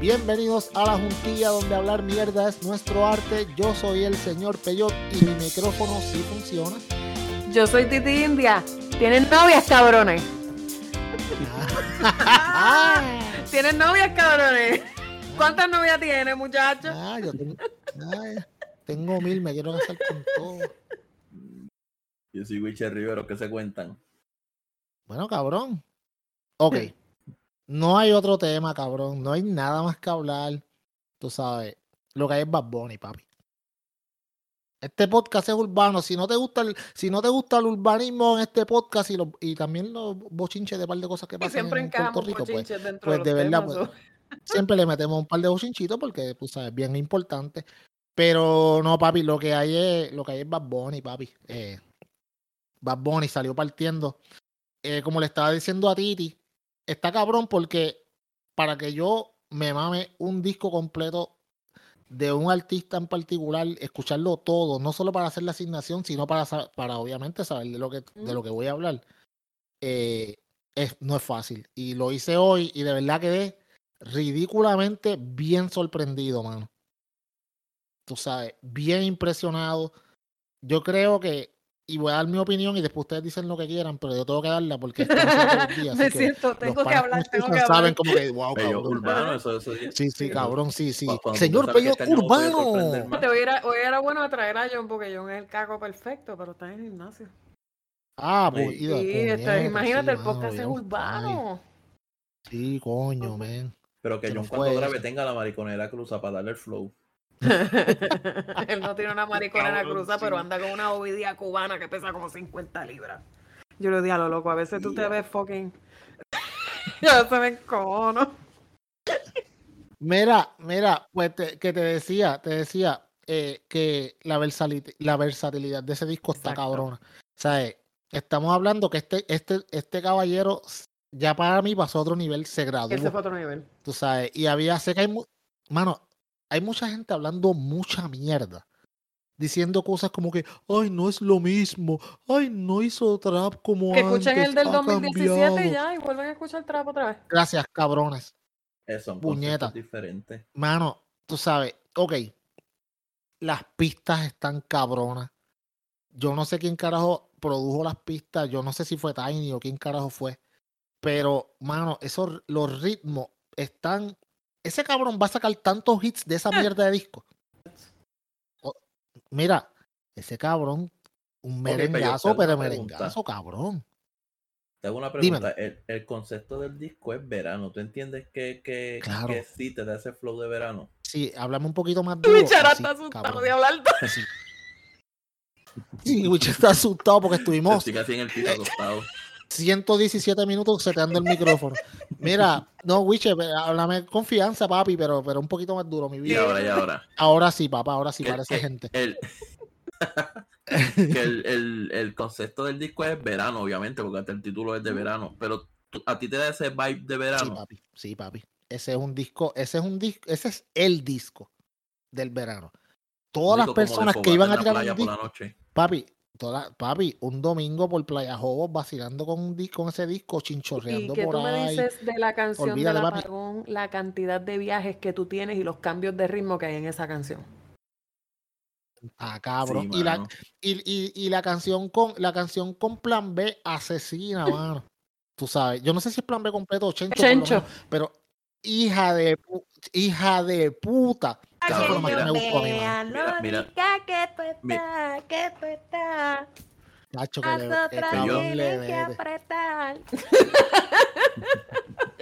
Bienvenidos a la juntilla donde hablar mierda es nuestro arte. Yo soy el señor Peyot y mi micrófono sí funciona. Yo soy Titi India. ¿Tienen novias, cabrones? ¿Tienen novias, cabrones? ¿Cuántas novias tiene, muchachos? Ah, yo tengo, ay, tengo mil, me quiero casar con todo. Yo soy Wicher Rivero, ¿qué se cuentan? Bueno, cabrón. Ok. No hay otro tema, cabrón. No hay nada más que hablar. Tú sabes. Lo que hay es Bad Bunny, papi. Este podcast es urbano. Si no te gusta el, si no te gusta el urbanismo en este podcast y, lo- y también los bochinches de par de cosas que pasan siempre en Puerto Rico, pues, pues de, verdad, pues, siempre le metemos un par de bochinchitos porque, pues, sabes, bien importante. Pero no, papi, lo que hay es, lo que hay es Bad Bunny, papi. Eh, Bad Bunny salió partiendo. Eh, como le estaba diciendo a Titi, está cabrón porque para que yo me mame un disco completo de un artista en particular, escucharlo todo, no solo para hacer la asignación, sino para, para obviamente saber de lo que, de lo que voy a hablar, eh, es, no es fácil. Y lo hice hoy y de verdad quedé ridículamente bien sorprendido, mano. Tú sabes, bien impresionado. Yo creo que, y voy a dar mi opinión y después ustedes dicen lo que quieran, pero yo tengo que darla porque esto no Me así que siento, los tengo que hablar, tengo que escuchan, saben hablar. como que, wow, cabrón. urbano, eso, eso sí. Sí, cabrón, sí, sí. Señor que Pello este Urbano. sorprender más. Te voy a ir a- hoy era bueno traer a John porque John es el caco perfecto, pero está en el gimnasio. Ah, Sí. pues, Sí, está- imagínate, el sí, mano, podcast es urbano. ay, Sí, coño, men. Pero que John cuando grabe tenga la mariconera cruza para darle el flow. Él no tiene una maricona en la cruza, pero anda con una ovidia cubana que pesa como 50 libras. Yo le digo a lo loco, a veces tú te ves fucking. Yo se me encono. Mira, mira, pues te- que te decía, te decía eh, que la, versali- la versatilidad de ese disco está cabrona. O sea, eh, estamos hablando que este, este, este caballero ya para mí pasó a otro nivel, se graduó. Ese fue otro nivel. Tú sabes, y había, sé que hay, mano, hay mucha gente hablando mucha mierda, diciendo cosas como que, ay, no es lo mismo, ay, no hizo trap como Que escuchen antes, el del ha 2017 y cambiado". ya, y vuelven a escuchar el trap otra vez. Gracias, cabrones. Eso, son Puñeta. diferentes. Mano, tú sabes, ok, las pistas están cabronas. Yo no sé quién carajo produjo las pistas, yo no sé si fue Tiny o quién carajo fue, pero, mano, esos, los ritmos están... Ese cabrón va a sacar tantos hits de esa mierda de disco. Mira, ese cabrón, un pero merengazo, pero pregunta. merengazo, cabrón. Te hago una pregunta. El, el concepto del disco es verano. ¿Tú entiendes que, que, Claro. que sí te da ese flow de verano? Sí, háblame un poquito más duro. Wichara está asustado cabrón, de hablar. Sí, Wichara está asustado porque estuvimos Estoy casi en el piso acostado. 117 minutos seteando el micrófono. Mira, no, Wiche, háblame con confianza, papi, pero, pero un poquito más duro, mi Y vida. ahora, y ahora. Ahora sí, papá, ahora sí parece gente. El, que el, el- el concepto del disco es verano, obviamente, porque hasta el título es de verano. Pero tú- a ti te da ese vibe de Sí, verano. papi, sí, papi. Ese es un disco, ese es un disco, ese es el disco del verano. Todas las personas que iban a tirar un la disco, noche. papi, toda, papi, un domingo por Playa Jobos vacilando con ese disco, Y chinchorreando que por tú me ahí. dices de la canción Olvídate, del papi. apagón, la cantidad de viajes que tú tienes y los cambios de ritmo que hay en esa canción. Ah, cabrón. Sí, y, la, y, y, y canción con la canción con plan B asesina, mano. Tú sabes, yo no sé si es plan B completo o Chencho, Chencho. menos, pero hija de hija de puta. Mira. me gustó a mí, mano. Mira, mira. Estás, que estás. Chacho, que le, que Nosotras apretar.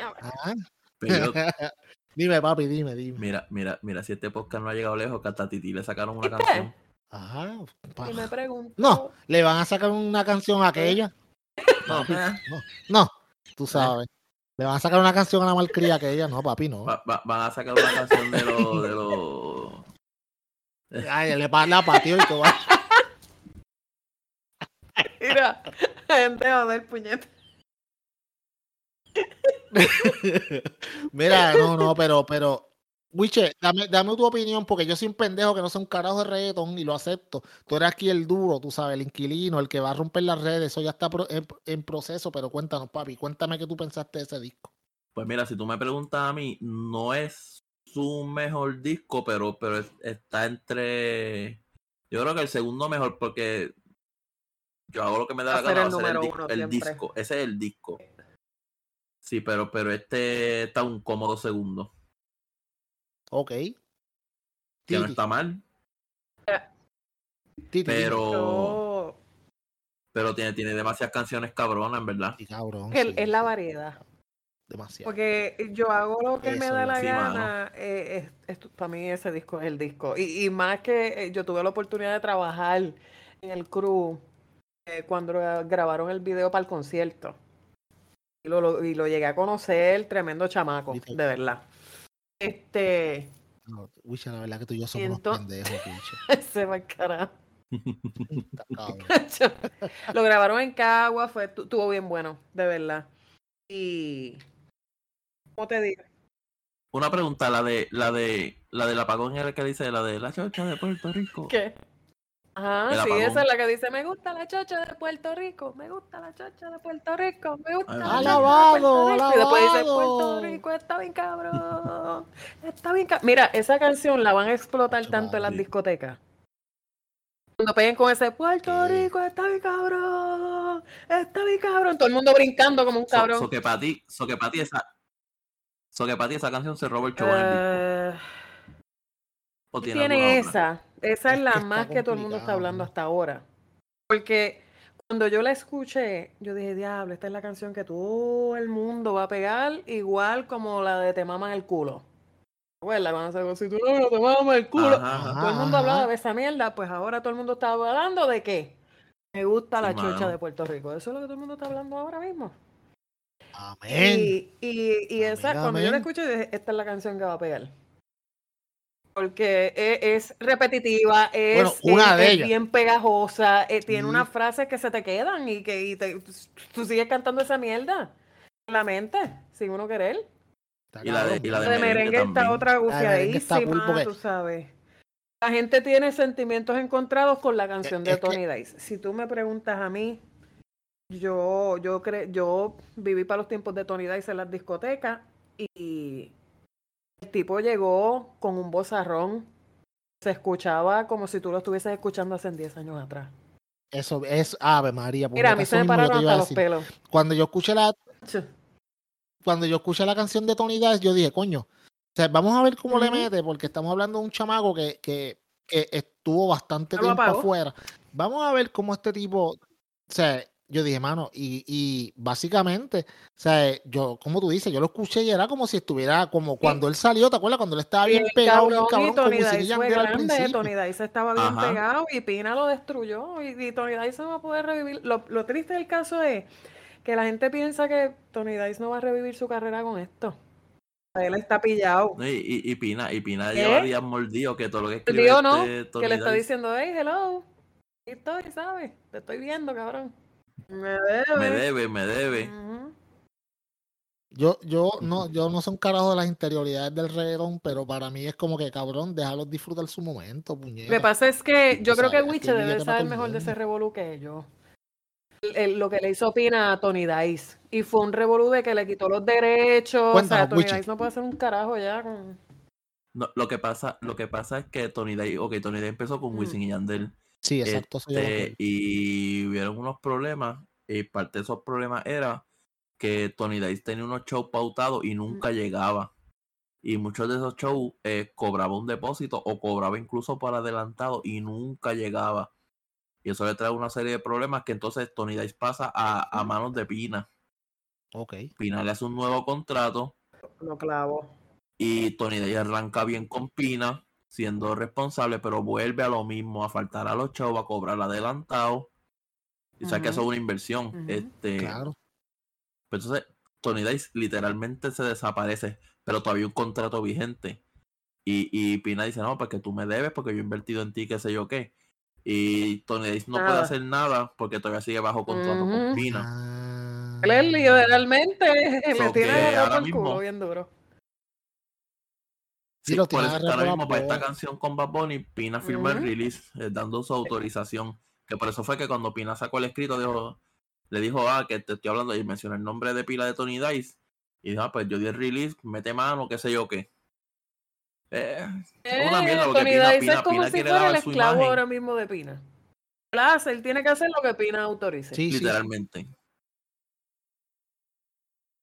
Ah, Pero, dime, papi, dime, dime. mira, mira, mira, si este podcast no ha llegado lejos, que hasta a Titi le sacaron una canción. Ajá. pa- Y me pregunto. No, le van a sacar una canción a aquella. No, No, tú sabes. Le van a sacar una canción a la malcría aquella. No, papi, no. va- va- van a sacar una canción de los de los Ay, le pa- la patio y todo. Mira, gente, joder, puñeta. Mira, no, no, pero, pero, Wiche, dame, dame tu opinión, porque yo soy un pendejo que no sé un carajo de reggaetón y lo acepto. Tú eres aquí el duro, tú sabes, el inquilino, el que va a romper las redes, eso ya está pro- en, en proceso, pero cuéntanos, papi, cuéntame qué tú pensaste de ese disco. Pues mira, si tú me preguntas a mí, no es su mejor disco, pero, pero es- está entre. Yo creo que el segundo mejor, porque yo hago lo que me da la gana, el el, uno el disco. Ese es el disco. Sí, pero, pero este está un cómodo segundo. Ok. Que Titi, no está mal, Titi, pero. Pero tiene, tiene demasiadas canciones cabronas, en verdad. Sí, cabrón. el- sí, es la variedad. Demasiado. Porque yo hago lo que me da la gana. eh, para mí ese disco es el disco. Y, y más que eh, yo tuve la oportunidad de trabajar en el crew eh, cuando gra- grabaron el video para el concierto. Y lo, lo- y lo llegué a conocer, tremendo chamaco, ¿Viste? de verdad. Este, No, Wicha, la verdad que tú y yo somos unos pendejos, se va carajo. Lo grabaron en Cagua, fue, tu- estuvo bien bueno, de verdad. Y, ¿cómo te digo? Una pregunta, la de la de la del apagón es la que dice la de la chocha de Puerto Rico. ¿Qué? Ajá, El sí, apagón. esa es la que dice, me gusta la chocha de Puerto Rico, me gusta la chocha de Puerto Rico, me gusta Ay, la Alabado, de Puerto Rico. Y después dice, alabado. Puerto Rico está bien cabrón, está bien cabrón. Mira, esa canción la van a explotar tanto en las discotecas. Cuando peguen con ese Puerto ¿Qué? Rico está bien cabrón, está bien cabrón, todo el mundo brincando como un So, cabrón. so que para ti, so que para ti esa so que para ti esa canción se roba el show en el disco. Eh, ¿O tiene, tiene alguna otra? esa. Esa es, Es la que más que todo el mundo está hablando hasta ahora. Porque cuando yo la escuché, yo dije, diablo, esta es la canción que todo el mundo va a pegar, igual como la de Te maman el culo. Abuela, van a hacer si tú no te mamas el culo. Ajá. Todo el mundo Ajá. hablaba de esa mierda, pues ahora todo el mundo está hablando de qué. Me gusta la Sí, chocha mano. de Puerto Rico. Eso es lo que todo el mundo está hablando ahora mismo. Amén. Y, y, y esa, Amén, cuando yo la dije, esta es la canción que va a pegar. Porque e- es, repetitiva, es, Bueno, una es- de es ellas. bien pegajosa, eh, tiene unas frases que se te quedan y que y te- tú sigues cantando esa mierda en la mente, sin uno querer. Está Y la de- cabrón. y la La de merengue merengue está también. otra porque- tú sabes. La gente tiene sentimientos encontrados con la canción de es que- Tony Dice. Si tú me preguntas a mí, yo, yo, cre- yo viví para los tiempos de Tony Dice en las discotecas y el tipo llegó con un bozarrón. Se escuchaba como si tú lo estuvieses escuchando hace 10 años atrás. Eso es Ave María. Mira, a mí se me pararon hasta los pelos. Cuando yo escuché la cuando yo escuché la canción de Tony Dice, yo dije, coño, o sea, vamos a ver cómo le mete, porque estamos hablando de un chamaco que, que, que estuvo bastante tiempo afuera. Vamos a ver cómo este tipo, o sea, yo dije, mano, y, y básicamente, o sea, yo, como tú dices, yo lo escuché y era como si estuviera, como cuando él salió, ¿te acuerdas? Cuando él estaba bien pegado, bien cabrón, cabrón, y con Tony y Dice fue Yandel al grande, principio. Tony Dice estaba bien Ajá. pegado y Pina lo destruyó y, y Tony Dice no va a poder revivir. Lo, lo triste del caso es que la gente piensa que Tony Dice no va a revivir su carrera con esto. Él está pillado. No, Y, y, y Pina, y Pina ¿Qué? lleva días mordido que todo lo que escribe Digo, ¿no? este Tony Que le está diciendo, hey, hello. Aquí estoy, ¿sabes? Te estoy viendo, cabrón. Me me debe. debe, me debe. Yo, yo no, yo no son carajo de las interioridades del reggaetón, pero para mí es como que cabrón, déjalos disfrutar su momento, Lo que puñeta. pasa es que yo creo sea, que Wiche debe saber mejor de ese revolú que yo. El- el- lo que le hizo Pina a Tony Dice. Y fue un revolú de que le quitó los derechos. o sea, Tony Wichi. Dice no puede hacer un carajo ya con. No, lo que pasa, lo que pasa es que Tony Day, ok, Tony Day empezó con Mm. Wisin y Yandel. Sí, exacto, este, y hubieron unos problemas. Y parte de esos problemas era que Tony Dice tenía unos shows pautados y nunca llegaba. Y muchos de esos shows eh, cobraba un depósito o cobraba incluso por adelantado y nunca llegaba. Y eso le trae una serie de problemas que entonces Tony Dice pasa a, a manos de Pina. Ok. Pina le hace un nuevo contrato Lo clavo. y Tony Day arranca bien con Pina, siendo responsable, pero vuelve a lo mismo, a faltar a los shows, a cobrar adelantado. Y sabes que eso es una inversión. Este, Claro. pues entonces, Tony Dice literalmente se desaparece, pero todavía hay un contrato vigente. Y, y Pina dice, no, porque tú me debes, porque yo he invertido en ti, qué sé yo qué. Y Tony Dice no puede hacer nada porque todavía sigue bajo contrato con. Pina. Ah, Él literalmente le So tiene ahora por el culo bien duro. Sí, lo tiene ahora mismo para esta boca. canción con Bad Bunny, Pina firma el release eh, dando su autorización. Que por eso fue que cuando Pina sacó el escrito, dijo, le dijo, ah, que te estoy hablando y mencionó el nombre de pila de Tony Dice. Y dijo, ah, pues yo di el release, mete mano, qué sé yo qué. Eh, Eh, es una mierda porque Tony Pina, Dice Pina, es como Pina si fuera el esclavo imagen, ahora mismo de Pina. Él hace, él tiene que hacer lo que Pina autorice. Sí, sí, sí. literalmente.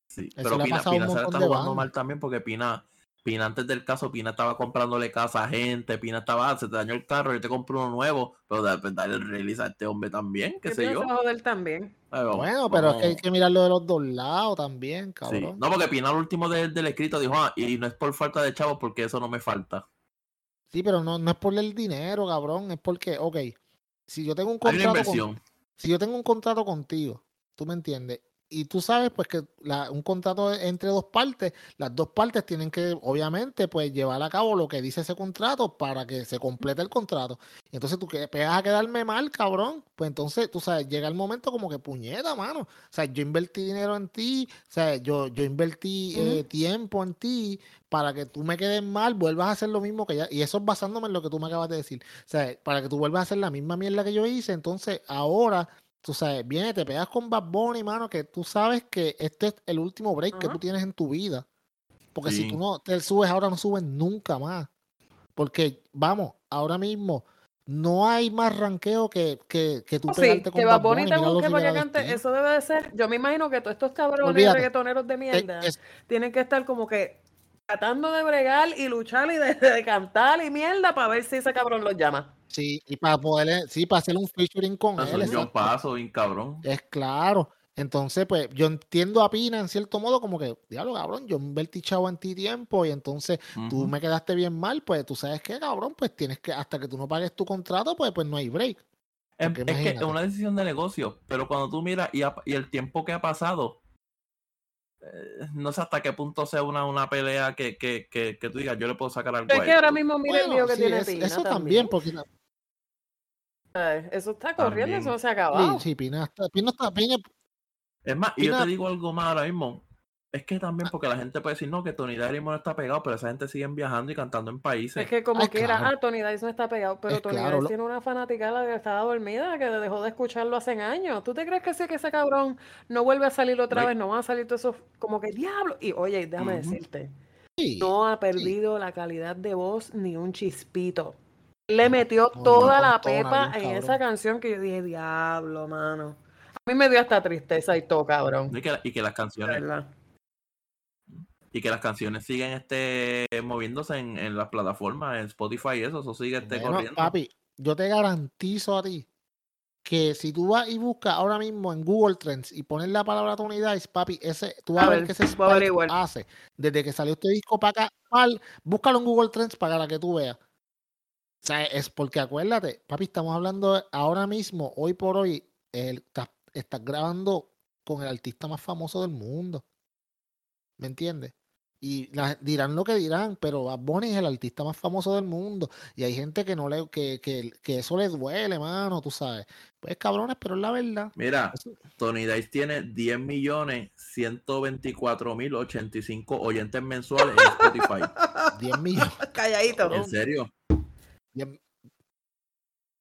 Sí, pero Pina, Pina se la está jugando mal también porque Pina, Pina antes del caso, Pina estaba comprándole casa a gente, Pina estaba, "Ah, se te dañó el carro, yo te compro uno nuevo, pero de repente release a este hombre también, qué sé yo. joder también. Vamos, Bueno, pero es que hay que mirarlo de los dos lados también, Sí. cabrón. No, porque Pina al último del, del escrito dijo, ah, y no es por falta de chavos porque eso no me falta. Sí, pero no, no es por el dinero, cabrón. Es porque, ok, si yo tengo un Hay una contrato con- inversión. si yo tengo un contrato contigo, tú me entiendes, y tú sabes pues que la- un contrato entre dos partes, las dos partes tienen que obviamente pues llevar a cabo lo que dice ese contrato para que se complete el contrato. Y entonces tú que pegas a quedarme mal, cabrón, pues entonces tú sabes, llega el momento como que puñeta, mano. O sea, yo invertí dinero en ti, o sea, yo, yo invertí eh, tiempo en ti para que tú me quedes mal, vuelvas a hacer lo mismo que ya, y eso es basándome en lo que tú me acabas de decir. O sea, para que tú vuelvas a hacer la misma mierda que yo hice, entonces ahora tú sabes, viene, te pegas con Bad Bunny, mano, que tú sabes que este es el último break que Ajá. tú tienes en tu vida. Porque si Sí. tú no te subes ahora, no subes nunca más. Porque, vamos, ahora mismo no hay más ranqueo que, que, que tú Oh, Sí, con que Bad Bad Bunny te busque para que cante, eso debe de ser. Yo me imagino que todos estos cabrones Olvídate. reggaetoneros de Eh, mierda es- tienen que estar como que tratando de bregar y luchar y de, de cantar y mierda para ver si ese cabrón los llama. sí, y para poder, sí, para hacer un featuring con Eso él. Paso, bien cabrón. Es claro. Entonces, pues, yo entiendo a Pina en cierto modo como que, diablo, cabrón, yo invertí chavo en ti tiempo y entonces tú me quedaste bien mal, pues tú sabes que, cabrón, pues tienes que, hasta que tú no pagues tu contrato, pues, pues no hay break. Es, Porque es que es una decisión de negocio, pero cuando tú miras y, el tiempo que ha pasado, no sé hasta qué punto sea una, una pelea que, que, que, que tú digas, yo le puedo sacar algo Es que ahora mismo mira el Bueno, lío que sí, tiene es- Pina eso también, también. porque ¿sabes? Eso está corriendo, También. eso se ha sí, acabado. sí, Pina está, Pina está, Pina, Es más, y yo Pina- te digo algo más ahora mismo. Es que también porque la gente puede decir, no, que Tony Dice no está pegado, pero esa gente sigue viajando y cantando en países. Es que como Ay, quiera, claro. ah, Tony Dice no está pegado, pero Es Tony claro, lo- tiene una fanaticada que estaba dormida, que dejó de escucharlo hace años. ¿Tú te crees que sí que ese cabrón no vuelve a salir otra No vez? No van a salir todos esos, como que diablo. Y oye, déjame decirte, sí, no ha perdido la calidad de voz ni un chispito. Le metió No, toda no, la pepa en esa canción que yo dije, diablo, mano. A mí me dio hasta tristeza y todo, cabrón. Y que, y que las canciones verdad. Y que las canciones siguen este moviéndose en, en las plataformas, en Spotify y eso, eso sigue este Bueno, corriendo. papi, yo te garantizo a ti que si tú vas y buscas ahora mismo en Google Trends y pones la palabra Tony Dice, papi, ese, tú vas A a ver ese spike averiguar. hace desde que salió este disco para acá, mal, búscalo en Google Trends para que tú veas. O sea, es porque acuérdate, papi, estamos hablando ahora mismo, hoy por hoy, el, estás, estás grabando con el artista más famoso del mundo. ¿Me entiendes? Y la- dirán lo que dirán, pero Bad Bunny es el artista más famoso del mundo. Y hay gente que no le, que, que, que eso le duele, mano, tú sabes. Pues cabrones, pero es la verdad. Mira, Eso- Tony Dice tiene 10 millones 124 mil 85 oyentes mensuales en Spotify. 10 millones. Calladito. ¿En serio? 10,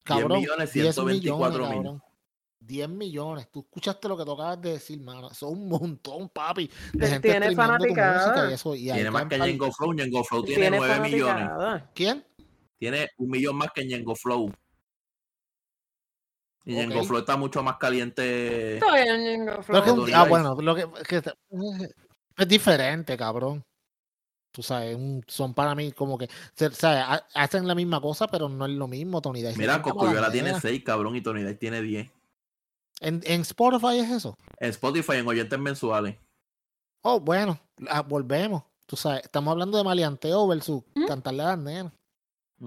cabrón, 10 millones, millones, 124 mil. Cabrón. 10 millones. Tú escuchaste lo que tú acabas de decir, mano. Eso es un montón, papi. De gente tiene streameando tu música fanaticada. y eso. Y Tiene más que Ñengo Flow. Ñengo Flow tiene, Tiene 9 millones. ¿Quién? Tiene un millón más que Ñengo Flow. Y Ñengo Ok. Flow está mucho más caliente. Está bien, Ñengo Pero es que un- Tony ah, bueno, lo que, es diferente, cabrón. Tú sabes, un- son para mí como que, sabes, ha- hacen la misma cosa, pero no es lo mismo, Tony Dice. Mira, Cosculluela tiene bandera. 6, cabrón, y Tony Dice tiene 10. En, en Spotify es eso. En Spotify, en oyentes mensuales. Oh, bueno, ah, volvemos. Tú sabes, estamos hablando de maleanteo versus cantarle a las nenas.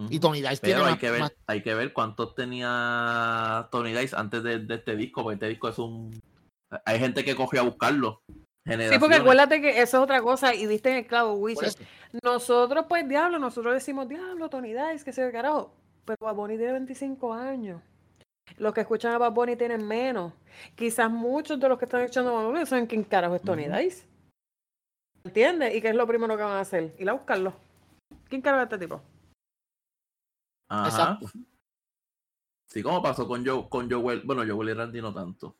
Y Tony Dice tiene Pero hay más, que ver, más- hay que ver cuántos tenía Tony Dice antes de, de este disco, porque este disco es un. Hay gente que cogió a buscarlo. Sí, porque acuérdate que eso es otra cosa y diste en el clavo, eso. Nosotros, pues, diablo, nosotros decimos, diablo, Tony Dice, que se ve carajo. Pero Bad Bunny tiene 25 años. Los que escuchan a Bad Bunny tienen menos. Quizás muchos de los que están escuchando a Bad Bunny saben quién carajo es Tony Ujú. Dice. ¿Entiendes? ¿Y qué es lo primero que van a hacer? Ir a buscarlo. ¿Quién carajo es este tipo? Ajá. Exacto. Sí, como pasó con Joe, con Joel. Bueno, Joel y Randy no tanto.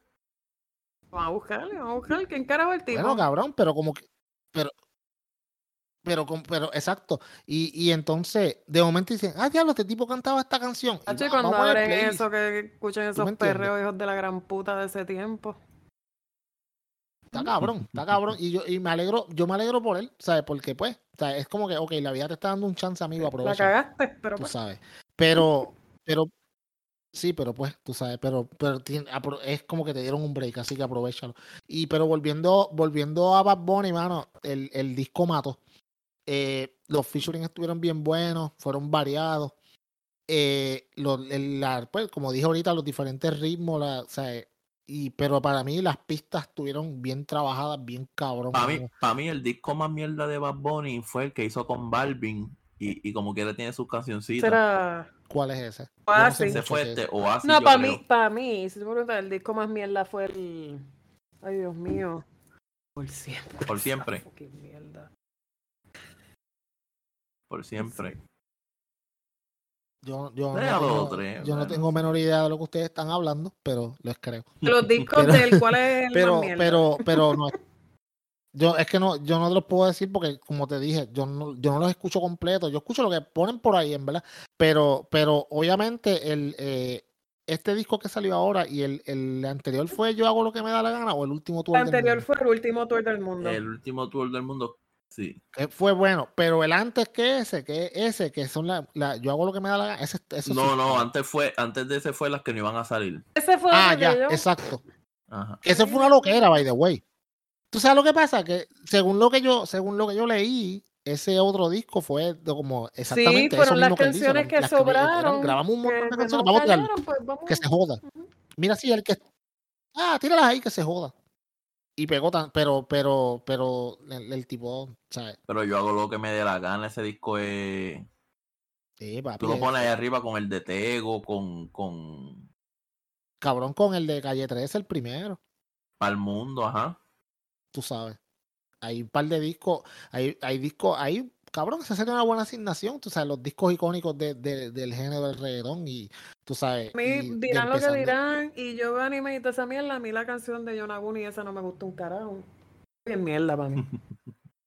Vamos a buscarle, vamos a buscar quién carajo es el tipo. Bueno, cabrón, pero como que, pero, pero, pero exacto. Y, y entonces, de momento dicen, ah, diablo, este tipo cantaba esta canción. Va- cuando abren eso, que escuchen esos perreos hijos de la gran puta de ese tiempo. Está cabrón, está cabrón. Y yo y me alegro, yo me alegro por él, ¿sabes? Porque pues, o sea, es como que, ok, la vida te está dando un chance, amigo, La aprovecha. cagaste, pero tú pues, sabes. Pero, pero, sí, pero pues, tú sabes, pero, pero es como que te dieron un break, así que aprovechalo. Y pero volviendo, volviendo a Bad Bunny, mano, el, el disco Mato, eh, los featuring estuvieron bien buenos, fueron variados. Eh, lo- el- la- pues, como dije ahorita, los diferentes ritmos, la, o sea, y, pero para mí las pistas estuvieron bien trabajadas, bien cabrón. Para mí, pa' mí el disco más mierda de Bad Bunny fue el que hizo con Balvin y, y como quiera tiene sus cancioncitas. será... ¿Cuál es ese? No sé fue este. Oasis. No, para mí, para mí, si tú me preguntas, el disco más mierda fue el... Ay, Dios mío. Por siempre. Por siempre. mierda. Por siempre. Yo, yo, no tengo, tres, yo no tengo menor idea de lo que ustedes están hablando, pero les creo. De Los discos Pero- de él, ¿cuál es el Pero, mierda? pero, pero no. Yo es que no, yo no te los puedo decir porque, como te dije, yo no, yo no los escucho completos. Yo escucho lo que ponen por ahí, en verdad. Pero, pero obviamente el eh, este disco que salió ahora y el, el anterior fue Yo hago lo que me da la gana o el último tour el del anterior mundo, fue el último tour del mundo. El último tour del mundo, sí. que fue bueno, pero el antes que ese, que ese, que son la, la- yo hago lo que me da la gana, ese, eso No, sí. no, antes fue, antes de ese fue las que no iban a salir. Ese fue Ah, ya, yo- exacto. Ajá. Ese fue una loquera, by the way. ¿Tú sabes lo que pasa? Que según lo que yo, según lo que yo leí, ese otro disco fue de como exactamente eso fueron las mismo que él dice, canciones las- que las eran- sobraron, grabamos un montón que- de canciones, no vamos a callaron, pues vamos. que se joda. Mira si el que ah, tíralas ahí que se joda. Y pegó tan, pero, pero, pero el, el tipo, ¿sabes? Pero yo hago lo que me dé la gana. Ese disco es. Sí, papi, Tú lo es- pones ahí arriba con el de Tego, con, con cabrón con el de Calle 13, el primero, Al Mundo, ajá. tú sabes. Hay un par de discos, hay, hay discos, hay, cabrón, esa sería una buena asignación, tú sabes, los discos icónicos de, de- del género del reggaetón y tú sabes. A mí y de dirán lo que dirán, y yo anime y toda esa mierda, a mí la canción de Yonaguni esa no me gustó un carajo. Bien mierda para mí.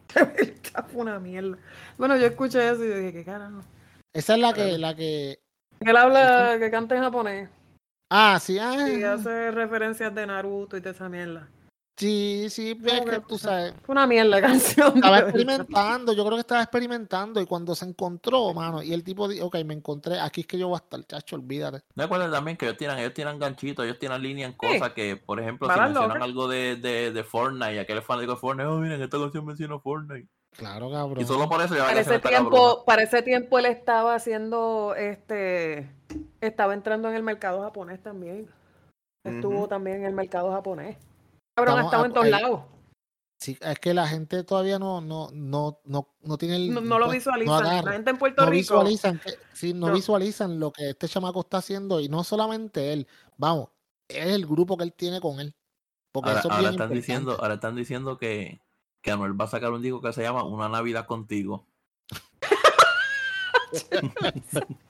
De fue una mierda. Bueno, yo escuché eso y dije, ¿qué carajo? Esa es la que, la que. Él habla, que canta en japonés Ah, sí, ah, y hace referencias de Naruto y toda esa mierda. Sí, sí, Como que tú sabes. Fue una mierda de canción. Estaba experimentando, yo creo que estaba experimentando y cuando se encontró, mano, y el tipo dijo, ok, me encontré, aquí es que yo voy a estar, chacho, olvídate. No acuerdas también que ellos tiran, ellos tiran ganchitos, ellos tiran líneas en cosas que, por ejemplo, si Balas mencionan algo de, de, de Fortnite y aquel es fanático de Fortnite, oh, miren, esta canción menciona Fortnite. Claro, cabrón. Y solo por eso ya la Para ese, tiempo, para ese tiempo él estaba haciendo, este, estaba entrando en el mercado japonés también. Estuvo también en el mercado japonés. Cabrón, ha Estamos estado en todos lados. Sí, es que la gente todavía no, no, no, no, no tiene el. No, no lo visualizan. agarra. la gente en Puerto no Rico. visualizan que, sí, no, No. visualizan lo que este chamaco está haciendo y no solamente él, vamos, es el grupo que él tiene con él. Porque Ahora, eso es ahora bien están importante. diciendo, ahora están diciendo que, que Anuel va a sacar un disco que se llama Una Navidad contigo.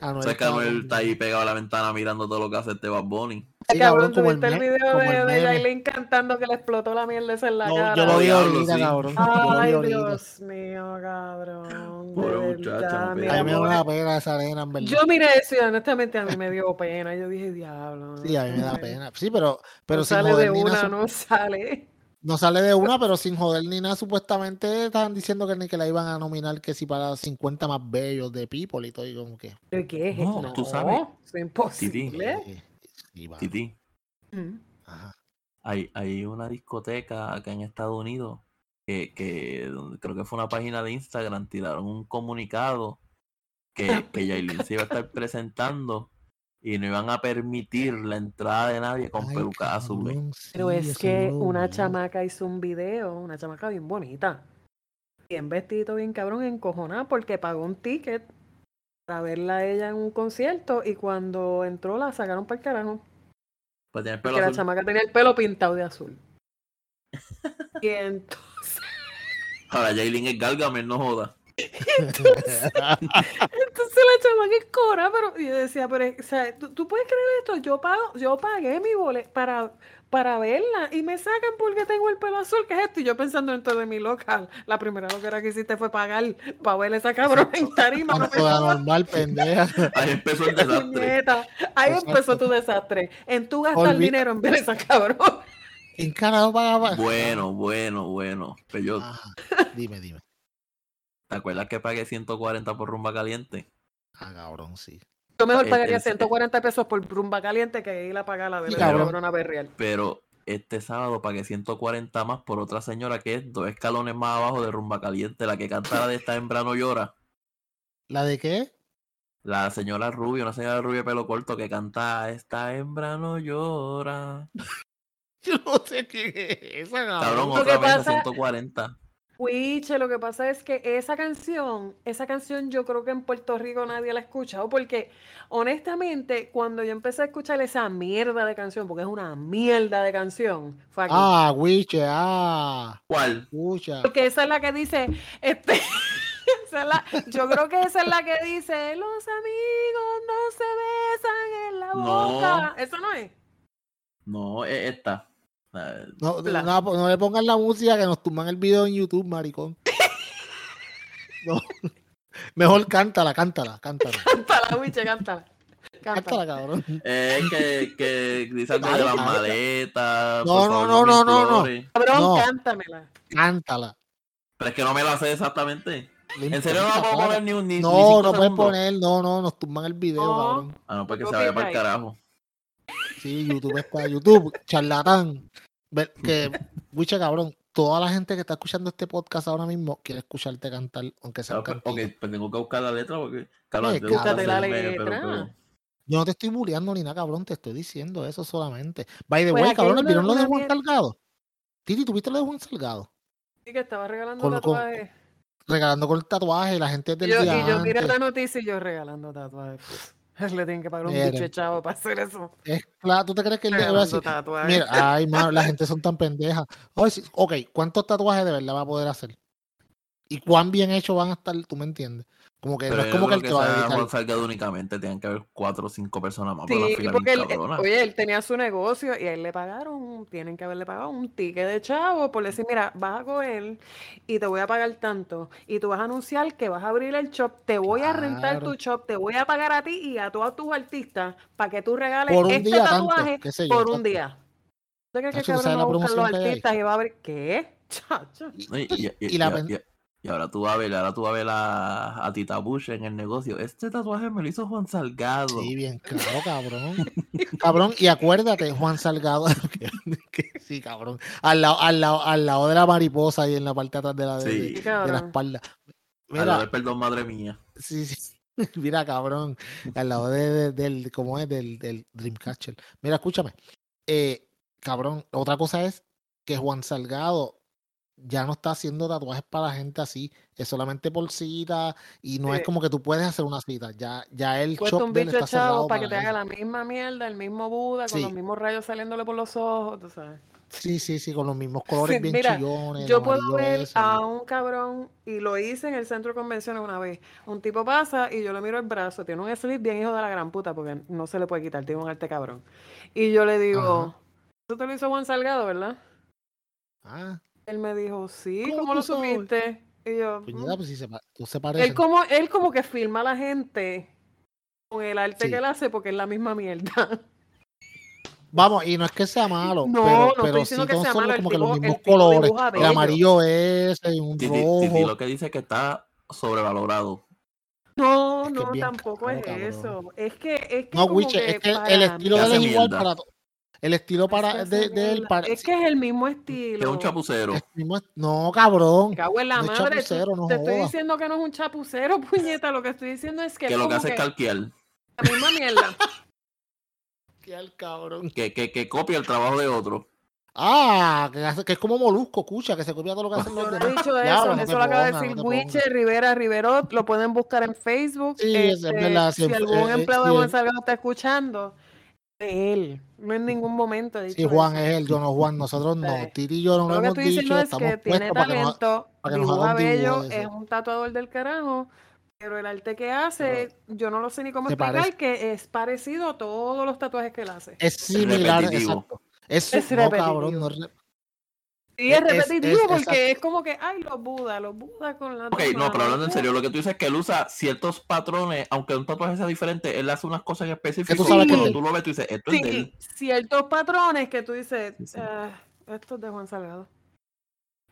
Anuel O sea, que Anuel está ahí pegado a la ventana mirando todo lo que hace este Bad Bunny. Sí, cabrón, como el ¿tuviste el video como de, el de. Yailin cantando que le explotó la mierda esa en la No, cara? yo lo vi ahorita, sí. cabrón. Ay. Dios mío, cabrón. Pobre muchacha, no A mí me da pobre- una pena esa nena, en verdad. Yo miré eso y honestamente a mí me dio pena. Yo dije, diablo. Sí, a mí me da pena. Sí, pero, pero no sin sale de una, no sale. No sale de una, pero sin joder ni nada. Supuestamente estaban diciendo que ni que la iban a nominar que si para 50 más bellos de People y todo. Y como que. ¿Pero qué es No, esto? tú sabes. Es imposible. sí, va, Titi, Mm. ajá. hay, hay una discoteca acá en Estados Unidos que, que creo que fue una página de Instagram, tiraron un comunicado que, que Yailin se iba a estar presentando y no iban a permitir la entrada de nadie con Ay, pelucas azules. cabrón, Pero es que una chamaca hizo un video, una chamaca bien bonita. Bien vestido, bien cabrón, encojonada, porque pagó un ticket para verla a ella en un concierto y cuando entró la sacaron para el carajo. Pues el pelo Porque la azul. chamaca tenía el pelo pintado de azul. Y entonces, Ahora Yailin es Gargamel, no joda. entonces la chamaca es cora, pero y yo decía, pero o sea, ¿tú, tú puedes creer esto, yo pago, yo pagué mi boleto para, para verla y me sacan porque tengo el pelo azul, ¿qué es esto? Y yo pensando dentro de mi local, la primera loquera que hiciste fue pagar para ver esa cabrón en tarima. No normal, pendeja. Ahí empezó el desastre. Ahí Exacto. empezó tu desastre. En tu gastar Olvi- dinero en ver esa cabrón. ¿En carajo pagaba? Bueno, bueno, bueno. Pero yo. Dime, dime. ¿te acuerdas que pagué 140 por rumba caliente? Ah, cabrón, sí. Yo mejor El- pagaría el- 140 pesos por rumba caliente que ir a pagar la de la cabrón. cabrona berreal. Pero este sábado pagué 140 más por otra señora que es dos escalones más abajo de rumba caliente, la que canta la de esta hembra no llora. ¿La de qué? La señora rubia, una señora rubia de pelo corto que canta Esta hembra no llora. Yo no sé quién es esa, Cabrón, Lo otra vez a pasa- 140. Wiche, lo que pasa es que esa canción, esa canción yo creo que en Puerto Rico nadie la ha escuchado, porque honestamente, cuando yo empecé a escuchar esa mierda de canción, porque es una mierda de canción, fue aquí. Ah, Wiche, ah. ¿Cuál? Escucha. Porque esa es la que dice, este, esa es la- yo creo que esa es la que dice, los amigos no se besan en la No. boca. ¿Eso no es? No, es esta. Eh, No, La- no, no le pongan la música que nos tumban el video en YouTube, maricón. No. Mejor cántala, cántala, cántala. Cántala, Wiche, cántala. Cántala. Cabrón. Es que, que dice algo de las maletas. No, no, no, no, no, no. Cabrón, No. cántamela. Cántala. Pero es que no me la sé exactamente. ¿En serio no la puedo poner ni un ni, No, no puedes poner, no, no, nos tumban el video, No. cabrón. Ah, no, pues que se vaya para el carajo. Sí, YouTube es para YouTube, charlatán. Que, Wiche, cabrón, toda la gente que está escuchando este podcast ahora mismo quiere escucharte cantar, aunque sea un pues, ok, pues tengo que buscar la letra porque. Claro, Eh, te gusta búscate la letra. Yo no te estoy bulleando ni nada, cabrón, te estoy diciendo eso solamente. By the Pues way, cabrón, ¿vieron lo de Juan Salgado? Titi, ¿tuviste lo de Juan Salgado? Sí, que estaba regalando Con- con- tatuajes. Regalando con el tatuaje, la gente del yo, día y yo miré antes. la noticia y yo regalando tatuajes. Le tienen que pagar un Mira. bicho chavo para hacer eso. Es claro, ¿tú te crees que él debe Regalando decir? tatuajes. Mira, ay, mano, la gente son tan pendejas. Sí, ok, ¿cuántos tatuajes de verdad va a poder hacer? ¿Y cuán bien hechos van a estar? ¿Tú me entiendes? Como que Pero no es como no que él creo te va a sea dedicar. Únicamente, tienen que haber cuatro o cinco personas más. la Sí, fila porque él, eh, oye, él tenía su negocio y a él le pagaron, tienen que haberle pagado un ticket de chavo por decir, mira, vas a coger y te voy a pagar tanto y tú vas a anunciar que vas a abrir el shop, te voy a rentar tu shop, te voy a pagar a ti y a todos tus artistas para que tú regales Por un este día tatuaje qué sé yo, por un exacto. día. ¿Usted cree que ¿tú cabrón sabes va la a buscar los que artistas y va a abrir qué? Chacho. No, Y, y- y- Y la y- ahora tú vas a ver, ahora tú vas a ver a, a Tita Bush en el negocio. Este tatuaje me lo hizo Juan Salgado. Sí, bien claro, cabrón. cabrón, y acuérdate, Juan Salgado, que, que sí, cabrón. Al lado, al, lado, al lado de la mariposa y en la parte de atrás de la, de, Sí. de- de la cabrón. espalda. Al lado Mira, del perdón, madre mía. sí, sí. Mira, cabrón. Al lado de, de- del, ¿cómo es? Del, del Dreamcatcher. Mira, escúchame. Eh, cabrón, otra cosa es que Juan Salgado ya no está haciendo tatuajes para la gente así. Es solamente por cita y no es como que tú puedes hacer una cita. Ya, ya el Cuesta shop un bicho está chavo para que te haga eso. la misma mierda, el mismo Buda, con Sí. los mismos rayos saliéndole por los ojos, tú sabes. Sí, sí, sí, con los mismos colores Sí, bien mira, chillones. Yo puedo ver ese, a un cabrón, y lo hice en el centro de convenciones una vez. Un tipo pasa y yo le miro el brazo, tiene un slip bien hijo de la gran puta, porque no se le puede quitar, tiene un arte cabrón. Y yo le digo, Ajá. ¿tú te lo hizo Juan Salgado, verdad? Ah, Él me dijo, sí, ¿Cómo ¿cómo, tú lo sabes? supiste? Y yo, puñeta, "Mm". pues sí se, pa- tú se él como, él como que filma a la gente con el arte Sí. que él hace porque es la misma mierda. Vamos, y no es que sea malo, No, pero, no estoy sí diciendo que son sea malo, como que los mismos colores. El amarillo ese, y un Titi, Titi rojo. lo que dice es que está sobrevalorado. No, Es que es no, tampoco caro, es cabrón. eso. Es que, es que No, como Wiche, es que para el estilo de él es igual mierda. para to- El estilo para Eso de, él para. Es que es el mismo Que es estilo. un chapucero. es mismo- no, cabrón. Me cago en la no es madre. tú- chapucero, no te estoy diciendo que no es un chapucero, puñeta. Lo que estoy diciendo es que, Que es lo que hace es que calquear. la misma mierda. Al cabrón. Que, que, que copia el trabajo de otro. Ah, que, hace- que es como molusco, escucha, que se copia todo lo que hacen los demás. dicho eso. eso lo acaba de decir Wiche. Rivera Riverot. Lo pueden buscar en Facebook. Sí, es Este, verdad, si sí, eh, algún eh, empleado sí, de eh. Salgado está escuchando, de él. No en ningún momento he dicho Sí, Juan eso. es él, yo no Juan, nosotros no. Sí. Titi y yo no lo Lo que hemos estoy diciendo dicho, es que tiene puestos para que nos, talento, para que nos dibujo bello, es un tatuador del carajo, pero el arte que hace, yo no lo sé ni cómo Se explicar, parece. que es parecido a todos los tatuajes que él hace. Es similar, repetitivo. exacto. Es, Es no, cabrón, no Sí, es repetitivo es- porque exacto. es como que, ay, los budas, los budas con la Ok, no, pero hablando en serio, lo que tú dices es que él usa ciertos patrones, aunque un tatuaje sea diferente, él hace unas cosas en específico. sabes y que cuando él- tú lo ves, tú dices, esto es de Sí, él. ciertos patrones que tú dices, Sí, sí. "Ah, esto es de Juan Salgado.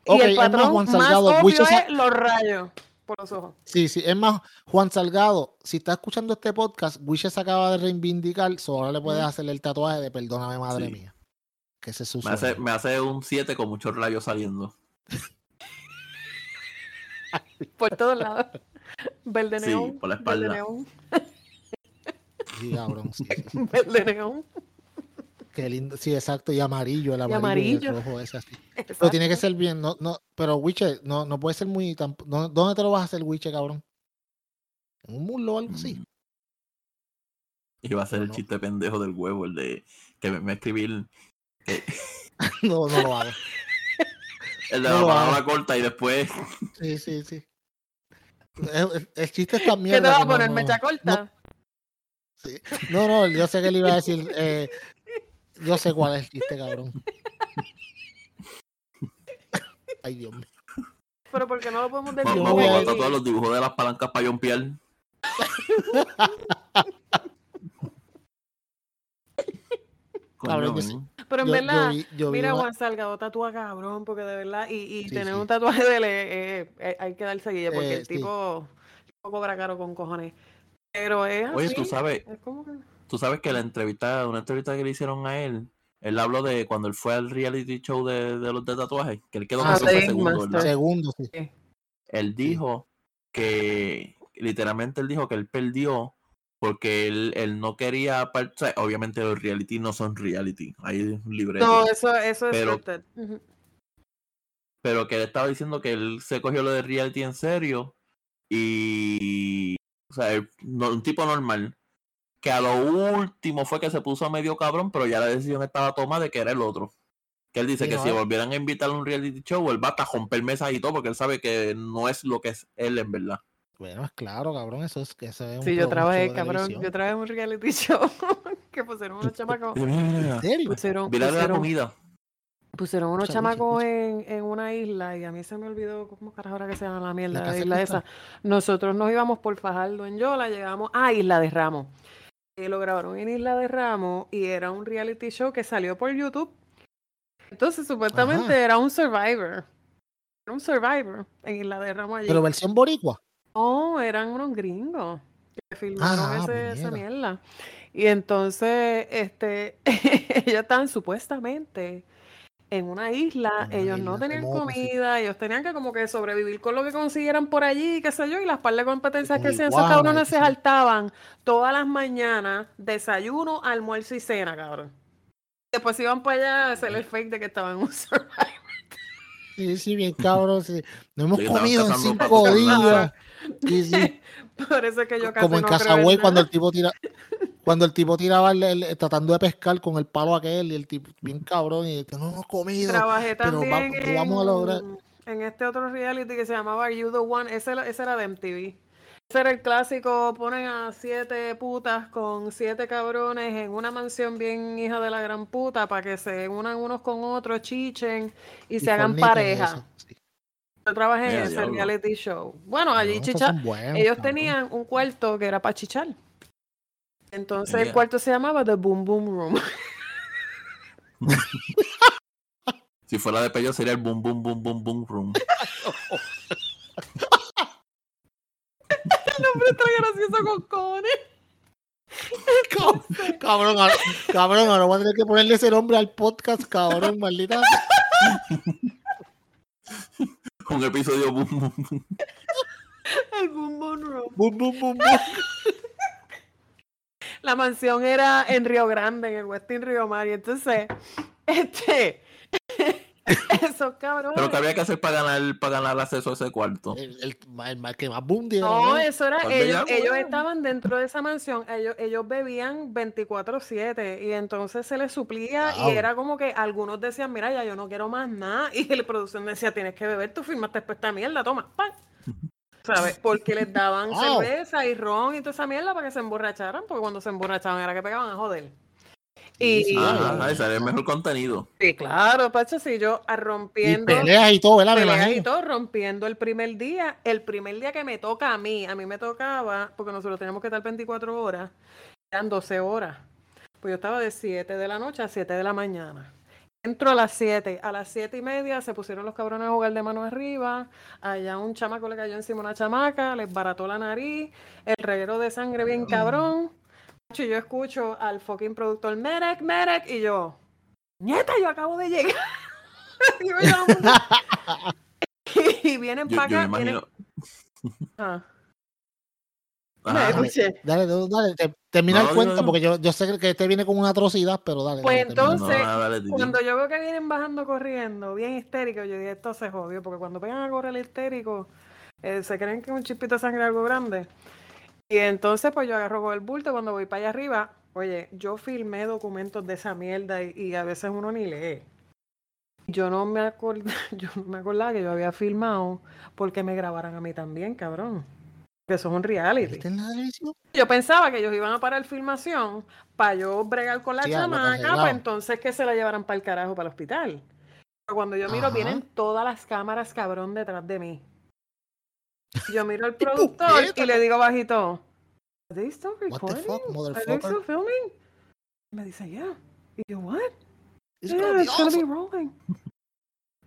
Ok, y el es más, patrón Juan más Salgado, obvio Wicho Sa- es los rayos por los ojos. Sí, sí, es más, Juan Salgado, si está escuchando este podcast, Wishes se acaba de reivindicar, so ahora le puedes Ujú. hacer el tatuaje de perdóname, madre Sí. mía. Que ese es su Me hace, sueño. me hace un 7 con muchos rayos saliendo. Por todos lados. Verde Sí, neón. por la Verde espalda. neón. Sí, cabrón, sí, sí. Verde neón. Qué lindo. Sí, exacto, y amarillo, el amarillo, y amarillo. el rojo ese así. Pero tiene que ser bien, no, no, pero Wiche, no, no puede ser muy ¿dó- ¿Dónde te lo vas a hacer, Wiche, cabrón? ¿En un muslo o algo así? Mm. Y va a ser No, el no. chiste pendejo del huevo, el de que me, me escribí el, No, no lo hago. el de No la palabra corta y después Sí, sí, sí. El, el- chiste es tan ¿Qué te mierda. vas que a poner? no- ¿Mecha corta? no, sí. No, no, yo sé que le iba a decir. eh, yo sé cuál es el chiste, cabrón. Ay, Dios mío. Pero porque no lo podemos va- decir. Vamos a- aquí? tatuar los dibujos de las palancas para jumpear. Coño, Cabrón, yo. Pero en Yo- yo verdad, vi- yo vi mira, Juan Salgado tatúa cabrón, porque de verdad, y, y Sí, tener sí. un tatuaje de él, eh, eh, eh, hay que darse guille, porque Eh, el sí. tipo, el tipo cobra caro con cojones. Pero es Oye, así, tú sabes, es como que... tú sabes que la entrevista, una entrevista que le hicieron a él, él habló de cuando él fue al reality show de, de los de tatuajes, que él quedó Ah, fue Link segundo. Segundo, sí. Él dijo que, literalmente él dijo que él perdió porque él, él no quería, par- o sea, obviamente los reality no son reality, hay un libreto. No, eso, eso es Pero- scripted. Ujú. pero que él estaba diciendo que él se cogió lo de reality en serio y o sea él- no- un tipo normal que a lo último fue que se puso medio cabrón pero ya la decisión estaba tomada de que era el otro que él dice Sí, que no, si eh. volvieran a invitarle a un reality show él va hasta romper mesas y todo porque él sabe que no es lo que es él en verdad Bueno, es claro, cabrón. Eso es que eso es un Sí, yo trabajé, cabrón, televisión. yo trabajé en un reality show que pusieron unos chamacos. ¿En serio? pusieron, Mira la pusieron, comida pusieron unos chamacos en, en una isla y a mí se me olvidó cómo carajo era que se llama la mierda, la isla esa. Nosotros nos íbamos por Fajardo en Yola, llegamos a Isla de Ramos. Y lo grabaron en Isla de Ramos y era un reality show que salió por YouTube. Entonces, supuestamente Ajá. era un Survivor. Era un Survivor en Isla de Ramos allí. Pero versión boricua. No, eran unos gringos que filmaron Ah, ese- esa mierda. Y entonces, este, ellos estaban supuestamente en una isla, una ellos no tenían comida, ellos tenían que como que sobrevivir con lo que consiguieran por allí, qué sé yo, y las par de competencias que hacían esos cabrones se saltaban todas las mañanas, desayuno, almuerzo y cena, cabrón. Después iban para allá a hacer el fake de que estaban en un Survivor. Sí, sí, bien cabrón. Sí. No hemos Sí, comido en cinco días. Sí, sí. Por eso es que yo casi Como en no en Casagüey cuando el tipo tira, cuando el tipo tiraba el- el- tratando de pescar con el palo aquel y el tipo bien cabrón y no hemos comido. Trabajé pero va- lo vamos a lograr. en, en este otro reality que se llamaba Are You the One. Ese, era- ese era de MTV. Ese era el clásico. Ponen a siete putas con siete cabrones en una mansión bien hija de la gran puta para que se unan unos con otros, chichen y, se hagan pareja. sí. Yo trabajé en ese reality show. Bueno, allí Cabrón, esos chicha, son buenos, ellos cabrón. tenían un cuarto que era para chichar. Entonces el cuarto se llamaba The Boom Boom Room. si fuera de pello sería el boom boom boom boom boom room El nombre está gracioso con cojones. Cab- Cabrón, ahora, cabrón, ahora voy a tener que ponerle ese nombre al podcast, cabrón, maldita. un episodio boom boom boom El Boom Boom Room. Bum, bum, bum, bum. La mansión era en Río Grande, en el Westin Río Mar. Y entonces, este, esos cabrones. pero que había que hacer para ganar para ganar acceso a ese cuarto El, el, el- el que más boom No, eso era, ellos, ellos estaban dentro de esa mansión, ellos, ellos bebían 24-7 y entonces se les suplía Wow. y era como que algunos decían, mira, ya yo no quiero más nada y la producción decía, tienes que beber, tú firmaste después esta mierda, toma, pan. ¿Sabes? Porque les daban Wow. cerveza y ron y toda esa mierda para que se emborracharan, porque cuando se emborrachaban era que pegaban a joder. Y, Ay, ese era el mejor contenido. Sí, claro, Pacho, sí, yo a Y rompiendo. peleas y todo, ¿verdad? Me peleas y todo, rompiendo el primer día. El primer día que me toca a mí, a mí me tocaba, porque nosotros teníamos que estar 24 horas, eran 12 horas. Pues yo estaba de 7 de la noche a 7 de la mañana. Entro a las 7, a las 7 y media se pusieron los cabrones a jugar de mano arriba, allá un chamaco le cayó encima una chamaca, les barató la nariz, el reguero de sangre bien cabrón. Y yo escucho al fucking productor, Merek, Merek, y yo, nieta, yo acabo de llegar. Y yo, y vienen para yo me acá. vienen- imagino. Ah, me escuché. Dale, dale, dale, te- termina No, el cuento porque yo, yo sé que este viene con una atrocidad, pero dale. Pues dale, entonces, No, dale, Titi. Cuando yo veo que vienen bajando corriendo, bien histéricos, yo dije, esto se jodió, porque cuando pegan a correr histérico, eh, se creen que es un chispito de sangre algo grande. Y entonces, pues yo agarro el bulto cuando voy para allá arriba. Oye, yo filmé documentos de esa mierda y, y a veces uno ni lee. Yo no me acordaba, yo no me acordaba que yo había filmado porque me grabaran a mí también, cabrón. Que eso es un reality. Yo pensaba que ellos iban a parar filmación para yo bregar con la Sí, chamaca, pues entonces que se la llevaran para el carajo, para el hospital. Pero cuando yo miro, Ajá. vienen todas las cámaras cabrón detrás de mí. Yo miro al ¡Qué productor y le digo bajito, ¿Are they still What the recording? fuck, ¿Are they still filming? Y me dice, yeah. Y yo, what? It's Yeah, gonna be it's gonna be awesome. rolling.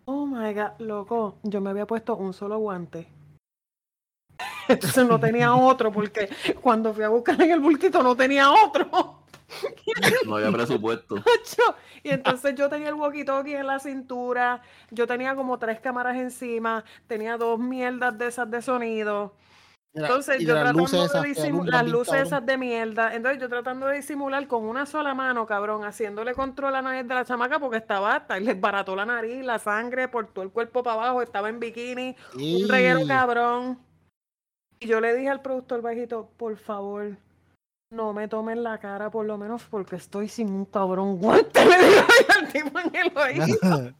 Oh my god, loco, yo me había puesto un solo guante. Entonces no tenía otro porque cuando fui a buscar en el bultito no tenía otro. No había presupuesto. Y entonces yo tenía el walkie-talkie en la cintura, yo tenía como tres cámaras encima, tenía dos mierdas de esas de sonido. Entonces yo las tratando luces esas de que disimu- alumbran las luces cabrón. esas de mierda. Entonces yo tratando de disimular con una sola mano, cabrón, haciéndole control a la nariz de la chamaca porque estaba hasta y les barató la nariz, la sangre por todo el cuerpo para abajo, estaba en bikini, un reguero cabrón. Y yo le dije al productor bajito, por favor, no me tomen la cara por lo menos porque estoy sin un cabrón guante. Le digo al tipo en el oído.